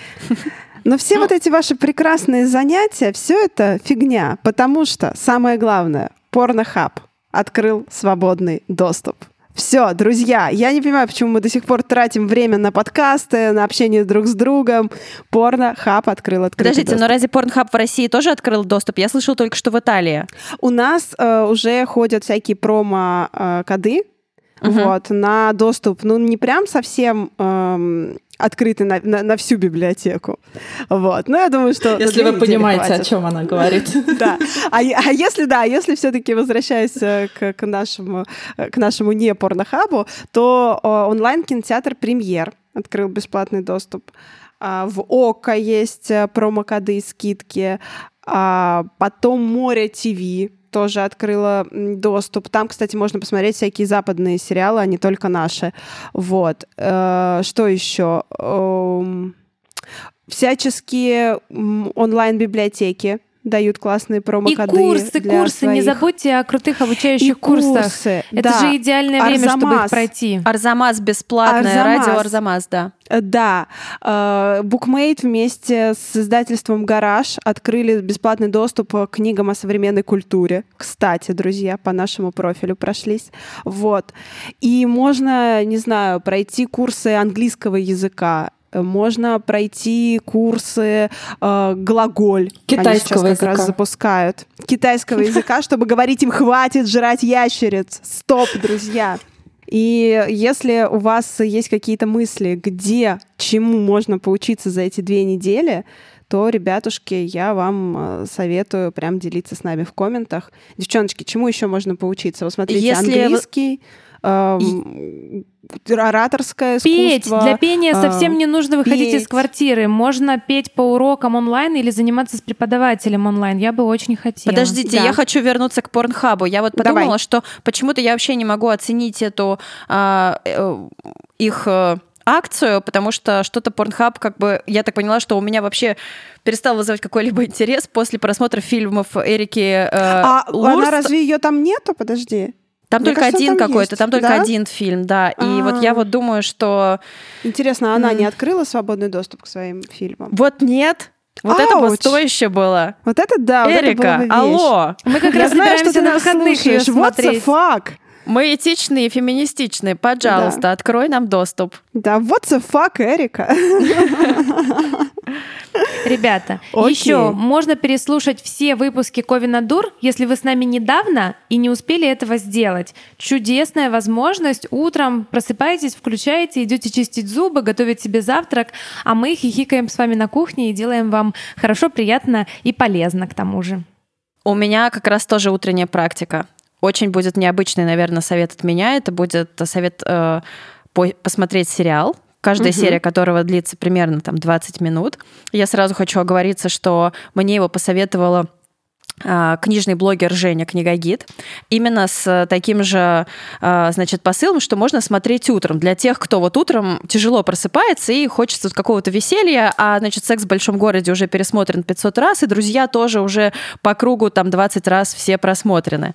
Но все вот эти ваши прекрасные занятия, все это фигня, потому что самое главное, порнохаб открыл свободный доступ. Все, друзья, я не понимаю, почему мы до сих пор тратим время на подкасты, на общение друг с другом. Порнохаб открыл открытый Подождите, доступ. но разве Порнхаб в России тоже открыл доступ? Я слышала только, что в Италии. У нас э, уже ходят всякие промо-коды Мгм. вот, на доступ, ну, не прям совсем эм, открытый на, на- на всю библиотеку. Вот. Но я думаю, что... Если вы понимаете, о хватит. чем она говорит. Да. А, а если да, если все-таки возвращаясь э, к, к нашему э, к нашему не порнохабу, то э, онлайн кинотеатр Премьер открыл бесплатный доступ. А, В ОКО есть промокоды и скидки. А, Потом Море ТВ тоже открыла доступ. Там, кстати, можно посмотреть всякие западные сериалы, а не только наши. Вот. Э, Что еще? Эм, Всяческие онлайн-библиотеки дают классные И промокоды. курсы, для курсы. Не своих. забудьте о крутых обучающих И курсах. курсы, Это да. же идеальное время, чтобы их Арзамас. пройти. Арзамас бесплатное, Арзамас. радио Арзамас, да. Э, Да, Э, Букмейт вместе с издательством «Гараж» открыли бесплатный доступ к книгам о современной культуре. Кстати, друзья, по нашему профилю прошлись. Вот. И можно, не знаю, пройти курсы английского языка, э, можно пройти курсы э, глаголь. Они Китайского сейчас как раз языка. запускают. Китайского языка, чтобы говорить им «хватит жрать ящериц». Стоп, друзья. И если у вас есть какие-то мысли, где, чему можно поучиться за эти две недели, то, ребятушки, я вам э, советую прям делиться с нами в комментах. Девчоночки, чему еще можно поучиться? Вы смотрите Если английский, эм, ораторское Петь. искусство. Для пения э, совсем не нужно выходить из петь. квартиры. Можно петь по урокам онлайн или заниматься с преподавателем онлайн. Я бы очень хотела. Подождите, Да. я хочу вернуться к Порнхабу. Я вот подумала, Давай. что почему-то я вообще не могу оценить эту а, э, их э, акцию, потому что что-то Порнхаб, как бы, я так поняла, что у меня вообще перестал вызывать какой-либо интерес после просмотра фильмов Эрики э, А Лурст. она разве ее там нету? Подожди. Там Мне только кажется, один какой-то, там только Да? один фильм, да. И А. вот я вот думаю, что Интересно, а она М. не открыла свободный доступ к своим фильмам? вот нет, вот это Ауч. стояще было. Вот это да, вот это Эрика, была бы алло, Мы как раз собираемся ты на выходных ее слушаешь. What the смотреть. fuck? Мы этичные и феминистичные, пожалуйста, открой нам доступ. Да, what the fuck, Эрика? Ребята, Окей. еще можно переслушать все выпуски Ковина Дур, если вы с нами недавно и не успели этого сделать. Чудесная возможность. Утром просыпаетесь, включаете, идете чистить зубы, готовить себе завтрак, а мы хихикаем с вами на кухне и делаем вам хорошо, приятно и полезно к тому же. У меня как раз тоже утренняя практика. Очень будет необычный, наверное, совет от меня. Это будет совет э, по- посмотреть сериал, каждая Мгм. серия которого длится примерно там 20 минут. Я сразу хочу оговориться, что мне его посоветовала книжный блогер Женя Книгогид, именно с э, таким же, а, значит, посылом, что можно смотреть утром. Для тех, кто вот утром тяжело просыпается и хочется какого-то веселья, а, значит, «Секс в большом городе» уже пересмотрен 500 раз, и «Друзья» тоже уже по кругу там 20 раз все просмотрены.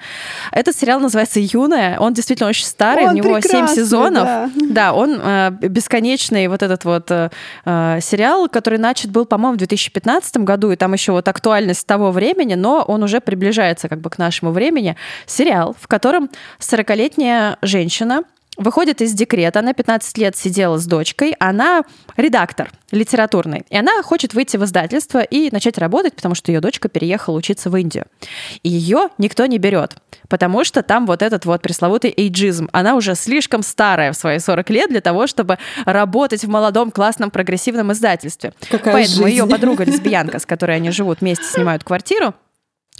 Этот сериал называется «Юная», он действительно очень старый, Он у него 7 прекрасный, сезонов. да. Да, он э, бесконечный вот этот вот э, э, сериал, который начат был, по-моему, в 2015 году, и там еще вот актуальность того времени, но он уже приближается как бы к нашему времени. Сериал, в котором 40-летняя женщина выходит из декрета, она 15 лет сидела с дочкой, она редактор литературный, и она хочет выйти в издательство и начать работать, потому что ее дочка переехала учиться в Индию. И ее никто не берет, потому что там вот этот вот пресловутый эйджизм. Она уже слишком старая в свои 40 лет для того, чтобы работать в молодом, классном, прогрессивном издательстве. Какая Поэтому жизнь. ее подруга-лесбиянка, с которой они живут вместе, снимают квартиру,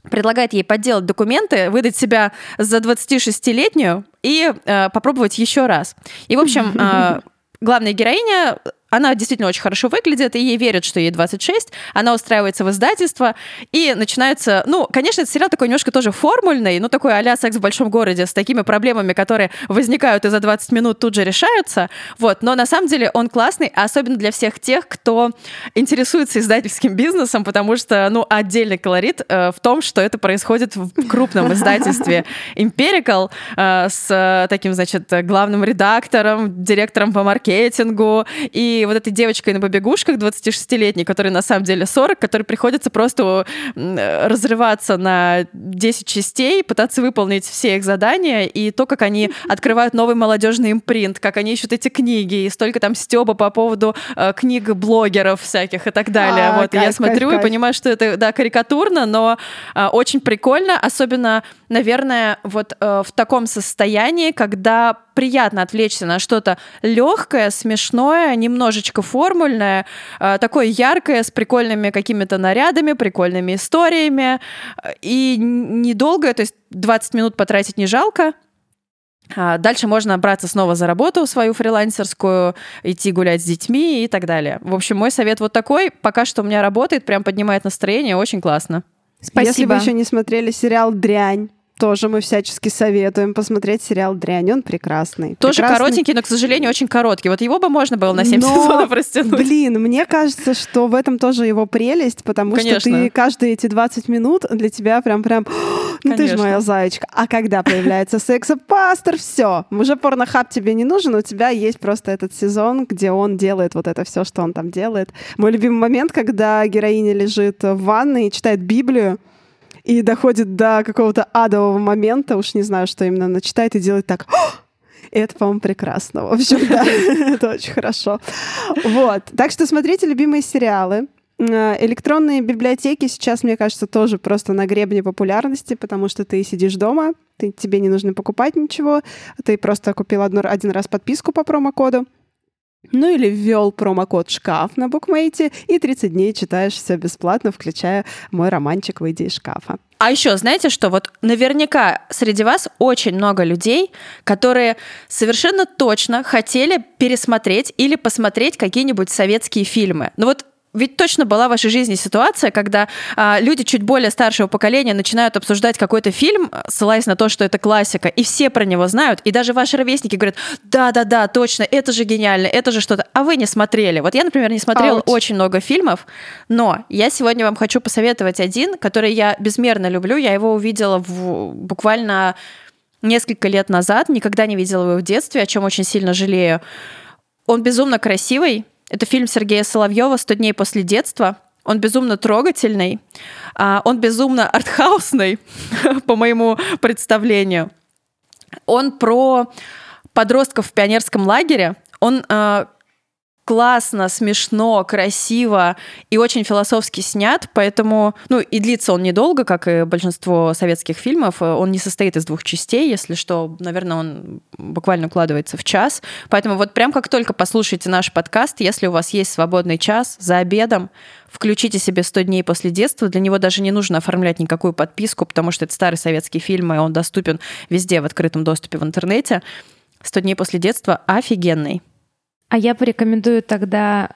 предлагает ей подделать документы, выдать себя за 26-летнюю и э, попробовать еще раз. И, в общем, э, главная героиня, она действительно очень хорошо выглядит, и ей верят, что ей 26, она устраивается в издательство, и начинается... Ну, конечно, этот сериал такой немножко тоже формульный, ну, такой а-ля «Секс в большом городе» с такими проблемами, которые возникают и за 20 минут тут же решаются, вот, но на самом деле он классный, особенно для всех тех, кто интересуется издательским бизнесом, потому что, ну, отдельный колорит э, в том, что это происходит в крупном издательстве Empirical э, с э, таким, значит, главным редактором, директором по маркетингу и вот этой девочкой на побегушках 26-летней, которой на самом деле 40, которой приходится просто э, разрываться на 10 частей, пытаться выполнить все их задания, и то, как они открывают новый молодежный импринт, как они ищут эти книги, и столько там стеба по поводу э, книг блогеров всяких и так далее. А, вот, и я кайф, смотрю кайф, и кайф. понимаю, что это, да, карикатурно, но а, очень прикольно, особенно, наверное, вот э, в таком состоянии, когда приятно отвлечься на что-то легкое, смешное, немножечко формульное, э, такое яркое, с прикольными какими-то нарядами, прикольными историями, и недолго, то есть 20 минут потратить не жалко, а Дальше можно браться снова за работу свою фрилансерскую, идти гулять с детьми и так далее. В общем, мой совет вот такой. Пока что у меня работает, прям поднимает настроение, очень классно. Спасибо. Если вы еще не смотрели сериал «Дрянь», тоже мы всячески советуем посмотреть сериал «Дрянь». Он прекрасный. Тоже Прекрасный. коротенький, но, к сожалению, очень короткий. Вот его бы можно было на 7 Но, сезонов растянуть. Блин, мне кажется, что в этом тоже его прелесть, потому что Конечно. ты каждые эти 20 минут для тебя прям-прям, ну ты же Конечно. моя зайчка. А когда появляется сексопастор, все, уже порнохаб тебе не нужен, у тебя есть просто этот сезон, где он делает вот это все, что он там делает. Мой любимый момент, когда героиня лежит в ванной и читает Библию, и доходит до какого-то адового момента, уж не знаю, что именно она читает, и делает так. И это, по-моему, прекрасно. В общем, да, это очень хорошо. Вот. Так что смотрите любимые сериалы. Э, Электронные библиотеки сейчас, мне кажется, тоже просто на гребне популярности, потому что ты сидишь дома, ты, тебе не нужно покупать ничего, ты просто купил одно- один раз подписку по промокоду, Ну или ввел промокод «Шкаф» на букмейте и 30 дней читаешь все бесплатно, включая мой романчик «Выйди из шкафа». А еще, знаете что, вот наверняка среди вас очень много людей, которые совершенно точно хотели пересмотреть или посмотреть какие-нибудь советские фильмы. Ну вот ведь точно была в вашей жизни ситуация, когда а, люди чуть более старшего поколения начинают обсуждать какой-то фильм, ссылаясь на то, что это классика, и все про него знают, и даже ваши ровесники говорят, да-да-да, точно, это же гениально, это же что-то, а вы не смотрели. Вот я, например, не смотрела Ouch. очень много фильмов, но я сегодня вам хочу посоветовать один, который я безмерно люблю, я его увидела в, буквально несколько лет назад, никогда не видела его в детстве, о чем очень сильно жалею. Он безумно красивый, это фильм Сергея Соловьева «Сто дней после детства». Он безумно трогательный, а, он безумно артхаусный, по моему представлению. Он про подростков в пионерском лагере. Он а, классно, смешно, красиво и очень философски снят, поэтому, ну, и длится он недолго, как и большинство советских фильмов. Он не состоит из двух частей, если что, наверное, он буквально укладывается в час. Поэтому вот прям как только послушаете наш подкаст, если у вас есть свободный час за обедом, включите себе 100 дней после детства. Для него даже не нужно оформлять никакую подписку, потому что это старый советский фильм, и он доступен везде в открытом доступе в интернете. 100 дней после детства офигенный. А я порекомендую тогда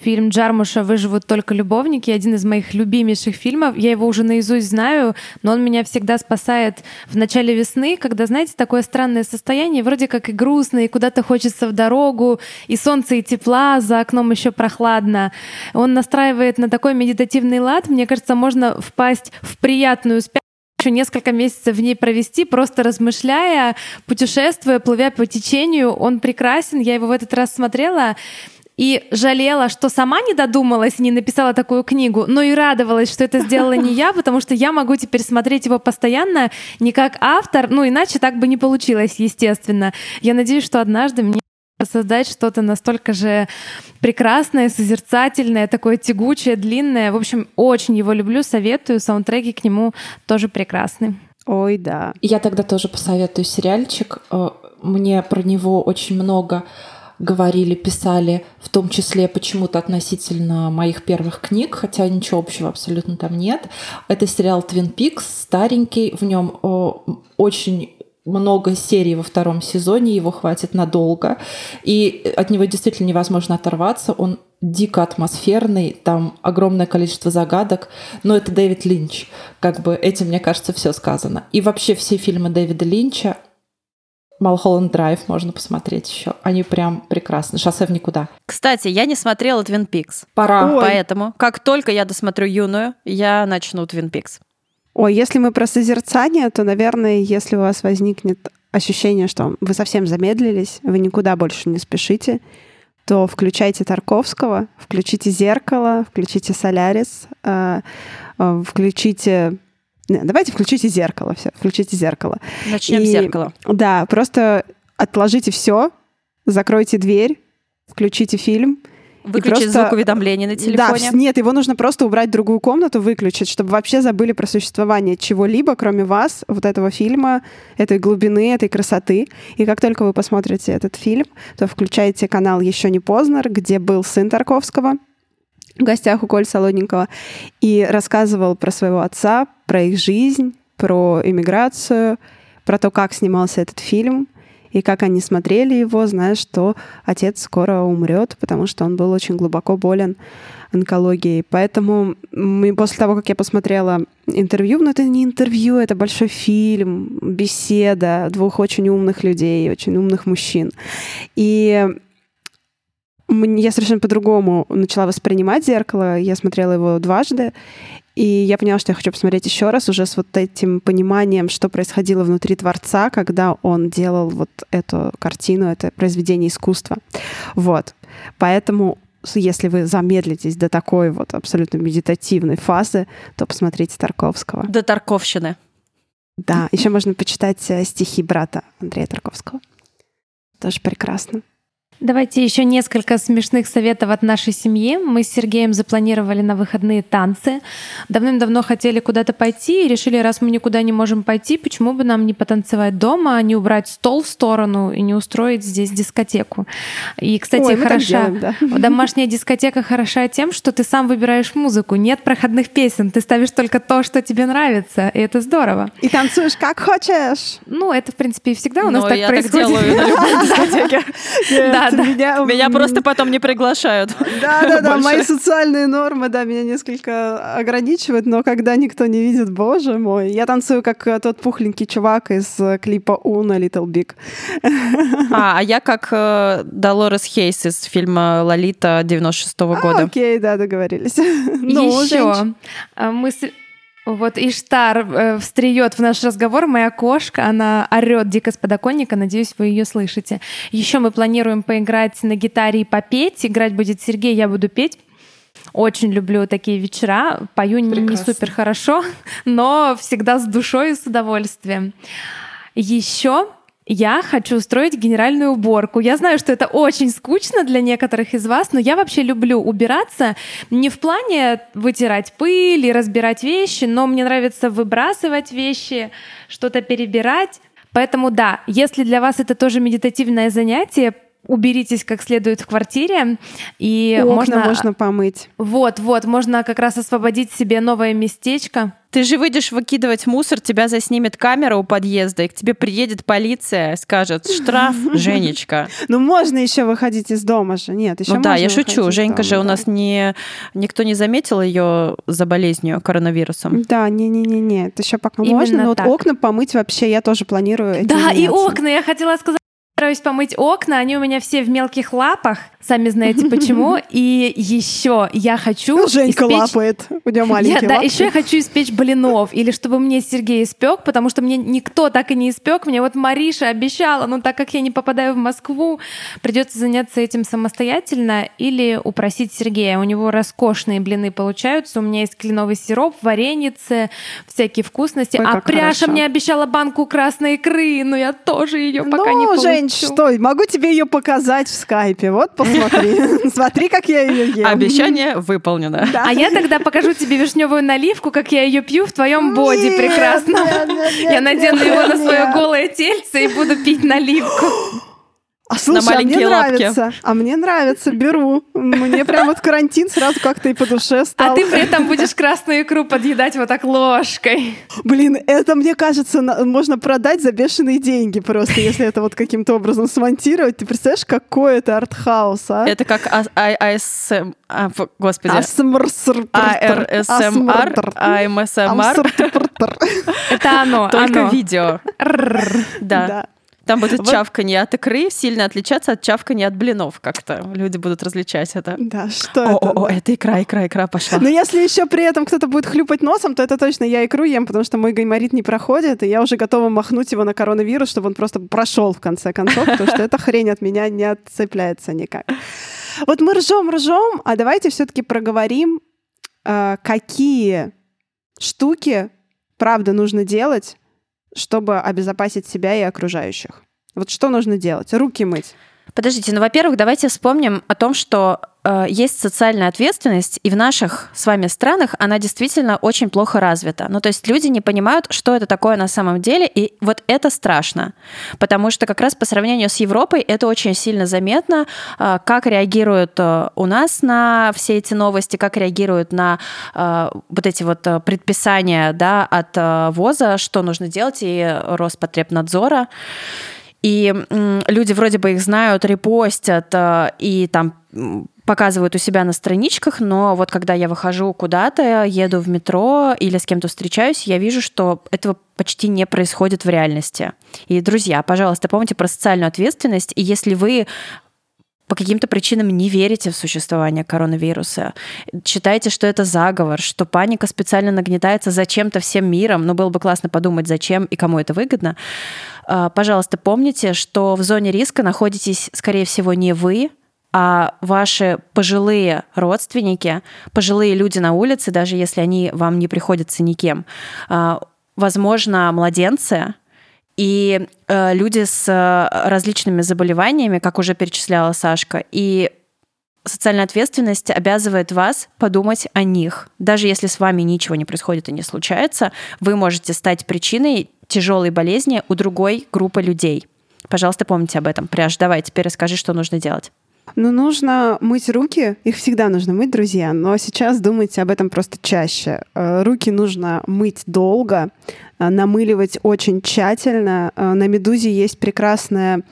фильм Джармуша «Выживут только любовники», один из моих любимейших фильмов. Я его уже наизусть знаю, но он меня всегда спасает в начале весны, когда, знаете, такое странное состояние, вроде как и грустно, и куда-то хочется в дорогу, и солнце, и тепла, за окном еще прохладно. Он настраивает на такой медитативный лад. Мне кажется, можно впасть в приятную спячку еще несколько месяцев в ней провести, просто размышляя, путешествуя, плывя по течению. Он прекрасен. Я его в этот раз смотрела и жалела, что сама не додумалась и не написала такую книгу, но и радовалась, что это сделала не я, потому что я могу теперь смотреть его постоянно не как автор, ну иначе так бы не получилось, естественно. Я надеюсь, что однажды мне создать что-то настолько же прекрасное, созерцательное, такое тягучее, длинное. В общем, очень его люблю, советую. Саундтреки к нему тоже прекрасны. Ой, да. Я тогда тоже посоветую сериальчик. Э, мне про него очень много говорили, писали, в том числе почему-то относительно моих первых книг, хотя ничего общего абсолютно там нет. Это сериал Twin Peaks, старенький, в нем э, очень много серий во втором сезоне, его хватит надолго. И от него действительно невозможно оторваться. Он дико атмосферный, там огромное количество загадок, но это Дэвид Линч. Как бы этим, мне кажется, все сказано. И вообще все фильмы Дэвида Линча Малхолланд Драйв можно посмотреть еще. Они прям прекрасны. Шоссе в никуда. Кстати, я не смотрела Твин Пикс. Пора. Ой. Поэтому, как только я досмотрю юную, я начну Твин Пикс. Ой, если мы про созерцание, то, наверное, если у вас возникнет ощущение, что вы совсем замедлились, вы никуда больше не спешите, то включайте Тарковского, включите «Зеркало», включите «Солярис», э, э, включите... Давайте включите «Зеркало», все, включите «Зеркало». Начнем с «Зеркала». Да, просто отложите все, закройте дверь, включите фильм — Выключить просто... звук уведомлений на телефоне. Да, нет, его нужно просто убрать в другую комнату, выключить, чтобы вообще забыли про существование чего-либо, кроме вас, вот этого фильма, этой глубины, этой красоты. И как только вы посмотрите этот фильм, то включайте канал «Еще не Познер», где был сын Тарковского, в гостях у Коль Солодникова, и рассказывал про своего отца, про их жизнь, про иммиграцию, про то, как снимался этот фильм — и как они смотрели его, зная, что отец скоро умрет, потому что он был очень глубоко болен онкологией. Поэтому мы, после того, как я посмотрела интервью, но ну, это не интервью, это большой фильм, беседа двух очень умных людей, очень умных мужчин. И я совершенно по-другому начала воспринимать зеркало. Я смотрела его дважды, и я поняла, что я хочу посмотреть еще раз уже с вот этим пониманием, что происходило внутри Творца, когда он делал вот эту картину, это произведение искусства. Вот. Поэтому если вы замедлитесь до такой вот абсолютно медитативной фазы, то посмотрите Тарковского. До Тарковщины. Да, еще можно почитать э, стихи брата Андрея Тарковского. Тоже прекрасно. Давайте еще несколько смешных советов от нашей семьи. Мы с Сергеем запланировали на выходные танцы. Давным-давно хотели куда-то пойти и решили, раз мы никуда не можем пойти, почему бы нам не потанцевать дома, а не убрать стол в сторону и не устроить здесь дискотеку. И, кстати, Ой, мы так хороша делаем, да. домашняя дискотека хороша тем, что ты сам выбираешь музыку. Нет проходных песен, ты ставишь только то, что тебе нравится, и это здорово. И танцуешь как хочешь. Ну, это, в принципе, и всегда у нас Но так я происходит. так делаю на любой дискотеке. Да, да. Меня, Меня просто потом не приглашают. Да, да, да, мои социальные нормы, да, меня несколько ограничивают, но когда никто не видит, боже мой. Я танцую как э, тот пухленький чувак из э, клипа Уна Little Big. А, а я как э, Долорес Хейс из фильма «Лолита» 96-го А, года. окей, да, договорились. Ну, Еще Женщ, мы с- вот Иштар э, встреет в наш разговор. Моя кошка, она орет дико с подоконника. Надеюсь, вы ее слышите. Еще мы планируем поиграть на гитаре и попеть. Играть будет Сергей, я буду петь. Очень люблю такие вечера. Пою не- не Прекрасно. супер хорошо, но всегда с душой и с удовольствием. Еще я хочу устроить генеральную уборку. Я знаю, что это очень скучно для некоторых из вас, но я вообще люблю убираться не в плане вытирать пыль и разбирать вещи, но мне нравится выбрасывать вещи, что-то перебирать. Поэтому да, если для вас это тоже медитативное занятие, уберитесь как следует в квартире и окна можно, можно помыть. вот, вот, можно как раз освободить себе новое местечко. Ты же выйдешь выкидывать мусор, тебя заснимет камера у подъезда, и к тебе приедет полиция, скажет «Штраф, Женечка». Ну, можно еще выходить из дома же. Нет, еще Ну да, я шучу. Женька же у нас не... Никто не заметил ее за болезнью, коронавирусом. Да, не-не-не-не, это еще пока можно, но вот окна помыть вообще я тоже планирую. Да, и окна. Я хотела сказать, стараюсь помыть окна, они у меня все в мелких лапах, сами знаете почему. И еще я хочу Ну, Женька испечь- лапает, у нее Я, маленькие да, лапки. еще я хочу испечь блинов, или чтобы мне Сергей испек, потому что мне никто так и не испек. Мне вот Мариша обещала, но так как я не попадаю в Москву, придется заняться этим самостоятельно или упросить Сергея. У него роскошные блины получаются. У меня есть кленовый сироп, вареницы, всякие вкусности. Ой, а Пряша хорошо. мне обещала банку красной икры, но я тоже ее пока ну, не получу. Жень, что, могу тебе ее показать в скайпе. Вот, посмотри. Смотри, как я ее ем. Обещание выполнено. А я тогда покажу тебе вишневую наливку, как я ее пью в твоем боди прекрасно. Я надену его на свое голое тельце и буду пить наливку. А слушай, а мне маленькие лапки. нравится. А мне нравится, беру. Мне прям вот карантин сразу как-то и по душе стал. А ты при этом будешь красную икру подъедать вот так ложкой. Блин, это, мне кажется, на- можно продать за бешеные деньги просто, если это вот каким-то образом смонтировать. Ты представляешь, какой это артхаус, а? Это как А- А- АСМ... а, Господи. Асмрср- АРСМР, АМСМР, Это оно, только видео. Да. Да. Там будет Вот. чавканье от икры сильно отличаться от чавканья от блинов как-то. Люди будут различать это. Да, что О, это? о, о, это икра, икра, икра пошла. Но если еще при этом кто-то будет хлюпать носом, то это точно я икру ем, потому что мой гайморит не проходит, и я уже готова махнуть его на коронавирус, чтобы он просто прошел в конце концов, потому что эта хрень от меня не отцепляется никак. Вот мы ржем, ржем, а давайте все-таки проговорим, э, какие штуки, правда, нужно делать, чтобы обезопасить себя и окружающих. Вот что нужно делать? Руки мыть. Подождите, ну, во-первых, давайте вспомним о том, что э, есть социальная ответственность, и в наших с вами странах она действительно очень плохо развита. Ну, то есть люди не понимают, что это такое на самом деле, и вот это страшно, потому что как раз по сравнению с Европой это очень сильно заметно, э, как реагируют э, у нас на все эти новости, как реагируют на э, вот эти вот э, предписания да, от э, ВОЗа, что нужно делать, и Роспотребнадзора. И люди вроде бы их знают, репостят э, и там показывают у себя на страничках, но вот когда я выхожу куда-то, еду в метро или с кем-то встречаюсь, я вижу, что этого почти не происходит в реальности. И, друзья, пожалуйста, помните про социальную ответственность, и если вы по каким-то причинам не верите в существование коронавируса, считаете, что это заговор, что паника специально нагнетается зачем-то всем миром, но было бы классно подумать, зачем и кому это выгодно, а, пожалуйста, помните, что в зоне риска находитесь, скорее всего, не вы, а ваши пожилые родственники, пожилые люди на улице, даже если они вам не приходятся никем, а, возможно, младенцы, и э, люди с э, различными заболеваниями, как уже перечисляла Сашка, и социальная ответственность обязывает вас подумать о них. Даже если с вами ничего не происходит и не случается, вы можете стать причиной тяжелой болезни у другой группы людей. Пожалуйста, помните об этом. Пряж, давай, теперь расскажи, что нужно делать. Ну, нужно мыть руки. Их всегда нужно мыть, друзья. Но сейчас думайте об этом просто чаще. Э, руки нужно мыть долго, намыливать очень тщательно. Э, на «Медузе» есть прекрасная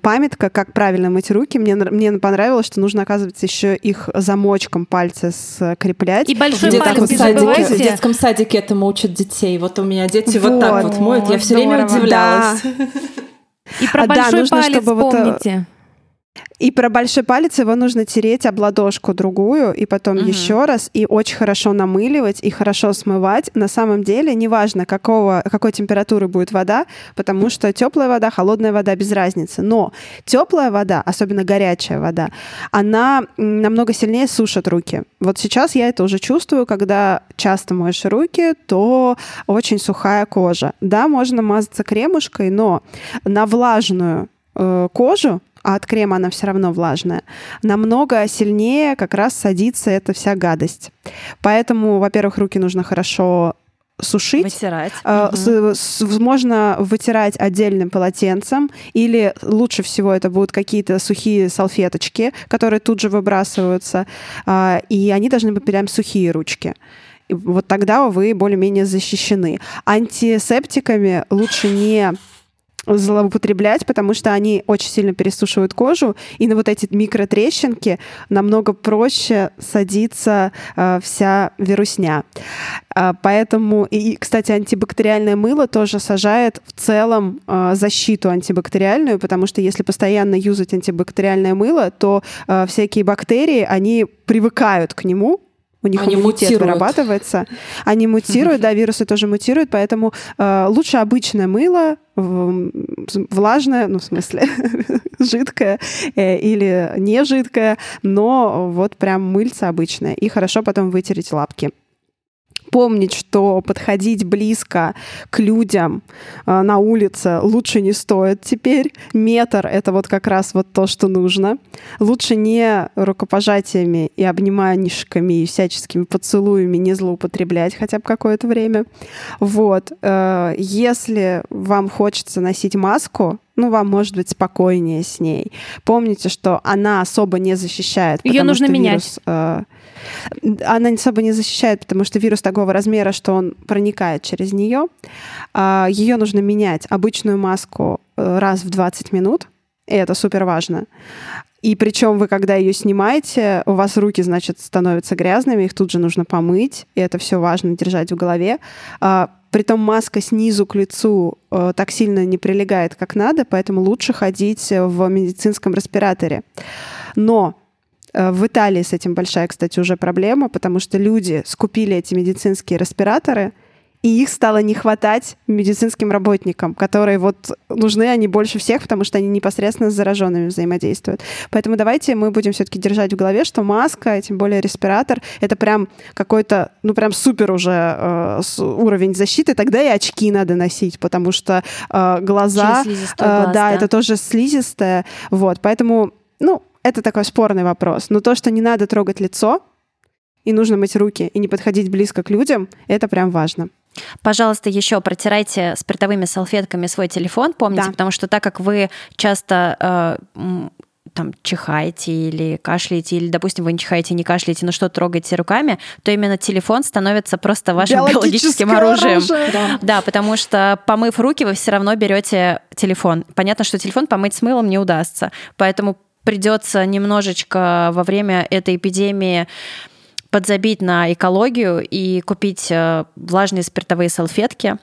памятка, как правильно мыть руки. Мне, мне понравилось, что нужно, оказывается, еще их замочком пальцы скреплять. И большой в палец детском, садике, в детском садике этому учат детей. Вот у меня дети вот, вот так вот моют. Я все время удивлялась. Да. И про а, большой да, нужно, палец чтобы помните. Вот, и про большой палец его нужно тереть об ладошку другую, и потом угу. еще раз, и очень хорошо намыливать, и хорошо смывать. На самом деле, неважно, какого, какой температуры будет вода, потому что теплая вода, холодная вода без разницы. Но теплая вода, особенно горячая вода, она намного сильнее сушит руки. Вот сейчас я это уже чувствую, когда часто моешь руки, то очень сухая кожа. Да, можно мазаться кремушкой, но на влажную э, кожу а от крема она все равно влажная, намного сильнее как раз садится эта вся гадость. Поэтому, во-первых, руки нужно хорошо сушить. Вытирать. Э, угу. с, с, можно вытирать отдельным полотенцем, или лучше всего это будут какие-то сухие салфеточки, которые тут же выбрасываются, э, и они должны быть прям сухие ручки. И вот тогда вы более-менее защищены. Антисептиками лучше не злоупотреблять, потому что они очень сильно пересушивают кожу, и на вот эти микротрещинки намного проще садится э, вся вирусня. Э, поэтому, и, кстати, антибактериальное мыло тоже сажает в целом э, защиту антибактериальную, потому что если постоянно юзать антибактериальное мыло, то э, всякие бактерии, они привыкают к нему, у них они иммунитет мутируют. вырабатывается. Они мутируют, да, вирусы тоже мутируют, поэтому э, лучше обычное мыло, влажное, ну, в смысле, жидкое э, или не жидкое, но вот прям мыльце обычное. И хорошо потом вытереть лапки помнить, что подходить близко к людям э, на улице лучше не стоит теперь. Метр — это вот как раз вот то, что нужно. Лучше не рукопожатиями и обниманишками и всяческими поцелуями не злоупотреблять хотя бы какое-то время. Вот. Э, если вам хочется носить маску, ну, вам может быть спокойнее с ней. Помните, что она особо не защищает. Ее нужно что менять. Вирус, э, она особо не защищает, потому что вирус такого размера, что он проникает через нее. Э, ее нужно менять, обычную маску, э, раз в 20 минут. И это супер важно. И причем вы, когда ее снимаете, у вас руки, значит, становятся грязными, их тут же нужно помыть, и это все важно держать в голове. А, Притом маска снизу к лицу э, так сильно не прилегает, как надо, поэтому лучше ходить в медицинском респираторе. Но в Италии с этим большая, кстати, уже проблема, потому что люди скупили эти медицинские респираторы, и их стало не хватать медицинским работникам, которые вот нужны они больше всех, потому что они непосредственно с зараженными взаимодействуют. Поэтому давайте мы будем все-таки держать в голове, что маска, тем более респиратор, это прям какой-то, ну прям супер уже э, уровень защиты. Тогда и очки надо носить, потому что э, глаза, э, глаз, да, да, это тоже слизистое, вот. Поэтому, ну, это такой спорный вопрос. Но то, что не надо трогать лицо, и нужно мыть руки и не подходить близко к людям, это прям важно. Пожалуйста, еще протирайте спиртовыми салфетками свой телефон, помните, да. потому что так как вы часто э, там чихаете или кашляете, или, допустим, вы не чихаете, не кашляете, но что трогаете руками, то именно телефон становится просто вашим биологическим оружием. Оружие. Да. да, потому что помыв руки, вы все равно берете телефон. Понятно, что телефон помыть с мылом не удастся, поэтому придется немножечко во время этой эпидемии подзабить на экологию и купить э, влажные спиртовые салфетки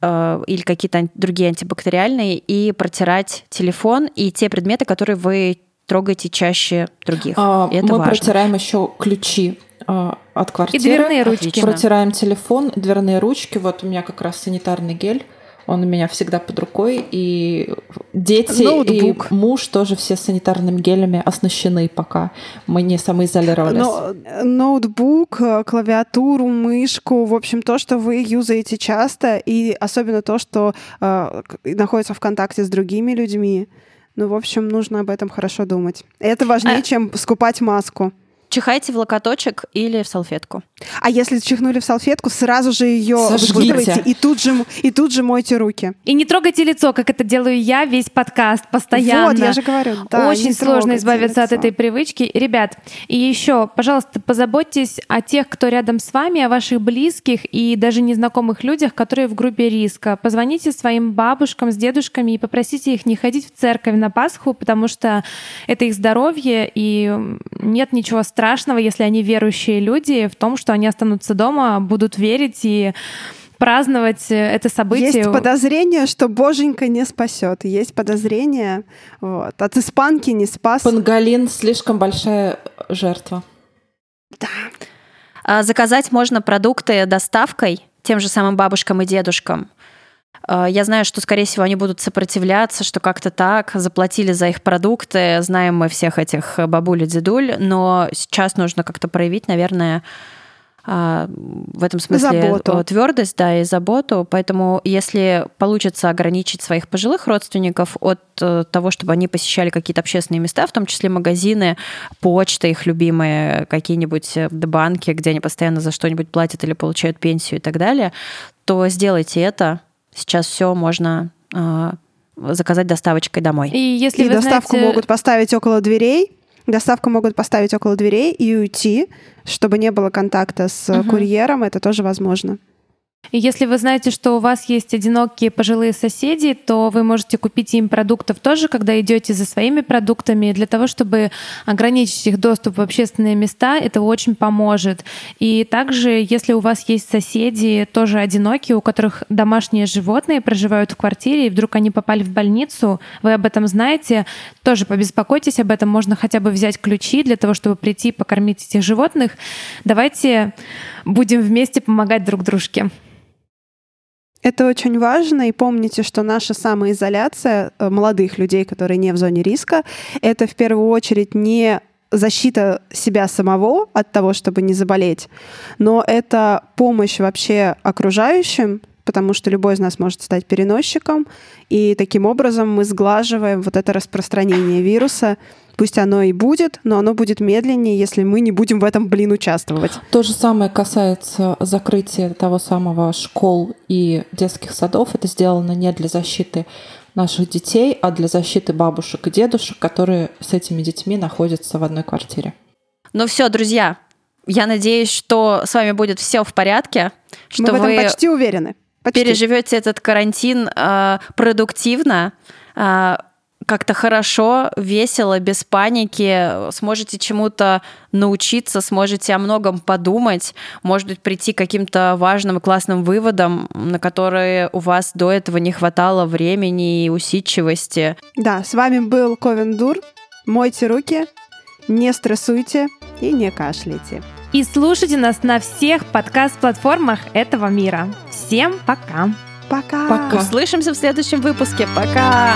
э, или какие-то другие антибактериальные и протирать телефон и те предметы, которые вы трогаете чаще других. А, это мы важно. протираем еще ключи а, от квартиры. И дверные ручки. Протираем телефон, дверные ручки. Вот у меня как раз санитарный гель Он у меня всегда под рукой, и дети Ноутбук. и муж тоже все санитарными гелями оснащены пока. Мы не самоизолировались. Но, ноутбук, э, клавиатуру, мышку, в общем, то, что вы юзаете часто, и особенно то, что э, находится в контакте с другими людьми. Ну, в общем, нужно об этом хорошо думать. Это важнее, А- чем скупать маску. Чихайте в локоточек или в салфетку. А если чихнули в салфетку, сразу же ее Сожгите. выкидывайте и тут же и тут же мойте руки. И не трогайте лицо, как это делаю я весь подкаст постоянно. Вот, я же говорю, да, Очень сложно избавиться от лицо. этой привычки. Ребят, и еще, пожалуйста, позаботьтесь о тех, кто рядом с вами, о ваших близких и даже незнакомых людях, которые в группе риска. Позвоните своим бабушкам с дедушками и попросите их не ходить в церковь на Пасху, потому что это их здоровье, и нет ничего страшного, если они верующие люди, в том, что они останутся дома, будут верить и праздновать э, это событие. Есть подозрение, что Боженька не спасет. Есть подозрение. Вот. От испанки не спас. Панголин слишком большая жертва. А Заказать можно продукты доставкой тем же самым бабушкам и дедушкам. А, Я знаю, что, скорее всего, они будут сопротивляться, что как-то так, заплатили за их продукты, знаем мы всех этих бабуль и дедуль, но сейчас нужно как-то проявить, наверное, а, в этом смысле Заботу. твердость, да, и заботу. Поэтому, если получится ограничить своих пожилых родственников от э, того, чтобы они посещали какие-то общественные места, в том числе магазины, почта их любимые, какие-нибудь э, банки, где они постоянно за что-нибудь платят или получают пенсию и так далее, то сделайте это. Сейчас все можно э, заказать доставочкой домой. И если и вы доставку знаете- могут поставить около дверей. Доставку могут поставить около дверей и уйти, чтобы не было контакта с Мгм. курьером. Это тоже возможно. И если вы знаете, что у вас есть одинокие пожилые соседи, то вы можете купить им продуктов тоже, когда идете за своими продуктами, для того, чтобы ограничить их доступ в общественные места. Это очень поможет. И также, если у вас есть соседи, тоже одинокие, у которых домашние животные проживают в квартире, и вдруг они попали в больницу, вы об этом знаете, тоже побеспокойтесь об этом. Можно хотя бы взять ключи для того, чтобы прийти покормить этих животных. Давайте будем вместе помогать друг дружке. Это очень важно. И помните, что наша самоизоляция э, молодых людей, которые не в зоне риска, это в первую очередь не защита себя самого от того, чтобы не заболеть, но это помощь вообще окружающим, потому что любой из нас может стать переносчиком, и таким образом мы сглаживаем вот это распространение вируса. Пусть оно и будет, но оно будет медленнее, если мы не будем в этом, блин, участвовать. То же самое касается закрытия того самого школ и детских садов. Это сделано не для защиты наших детей, а для защиты бабушек и дедушек, которые с этими детьми находятся в одной квартире. Ну все, друзья, я надеюсь, что с вами будет все в порядке, что мы в этом вы почти уверены. Почти. переживете этот карантин э, продуктивно, э, как-то хорошо, весело, без паники, сможете чему-то научиться, сможете о многом подумать, может быть, прийти к каким-то важным и классным выводам, на которые у вас до этого не хватало времени и усидчивости. Да, с вами был Ковен Дур. Мойте руки, не стрессуйте и не кашляйте. И слушайте нас на всех подкаст-платформах этого мира. Всем пока! Пока. Пока. Услышимся в следующем выпуске. Пока!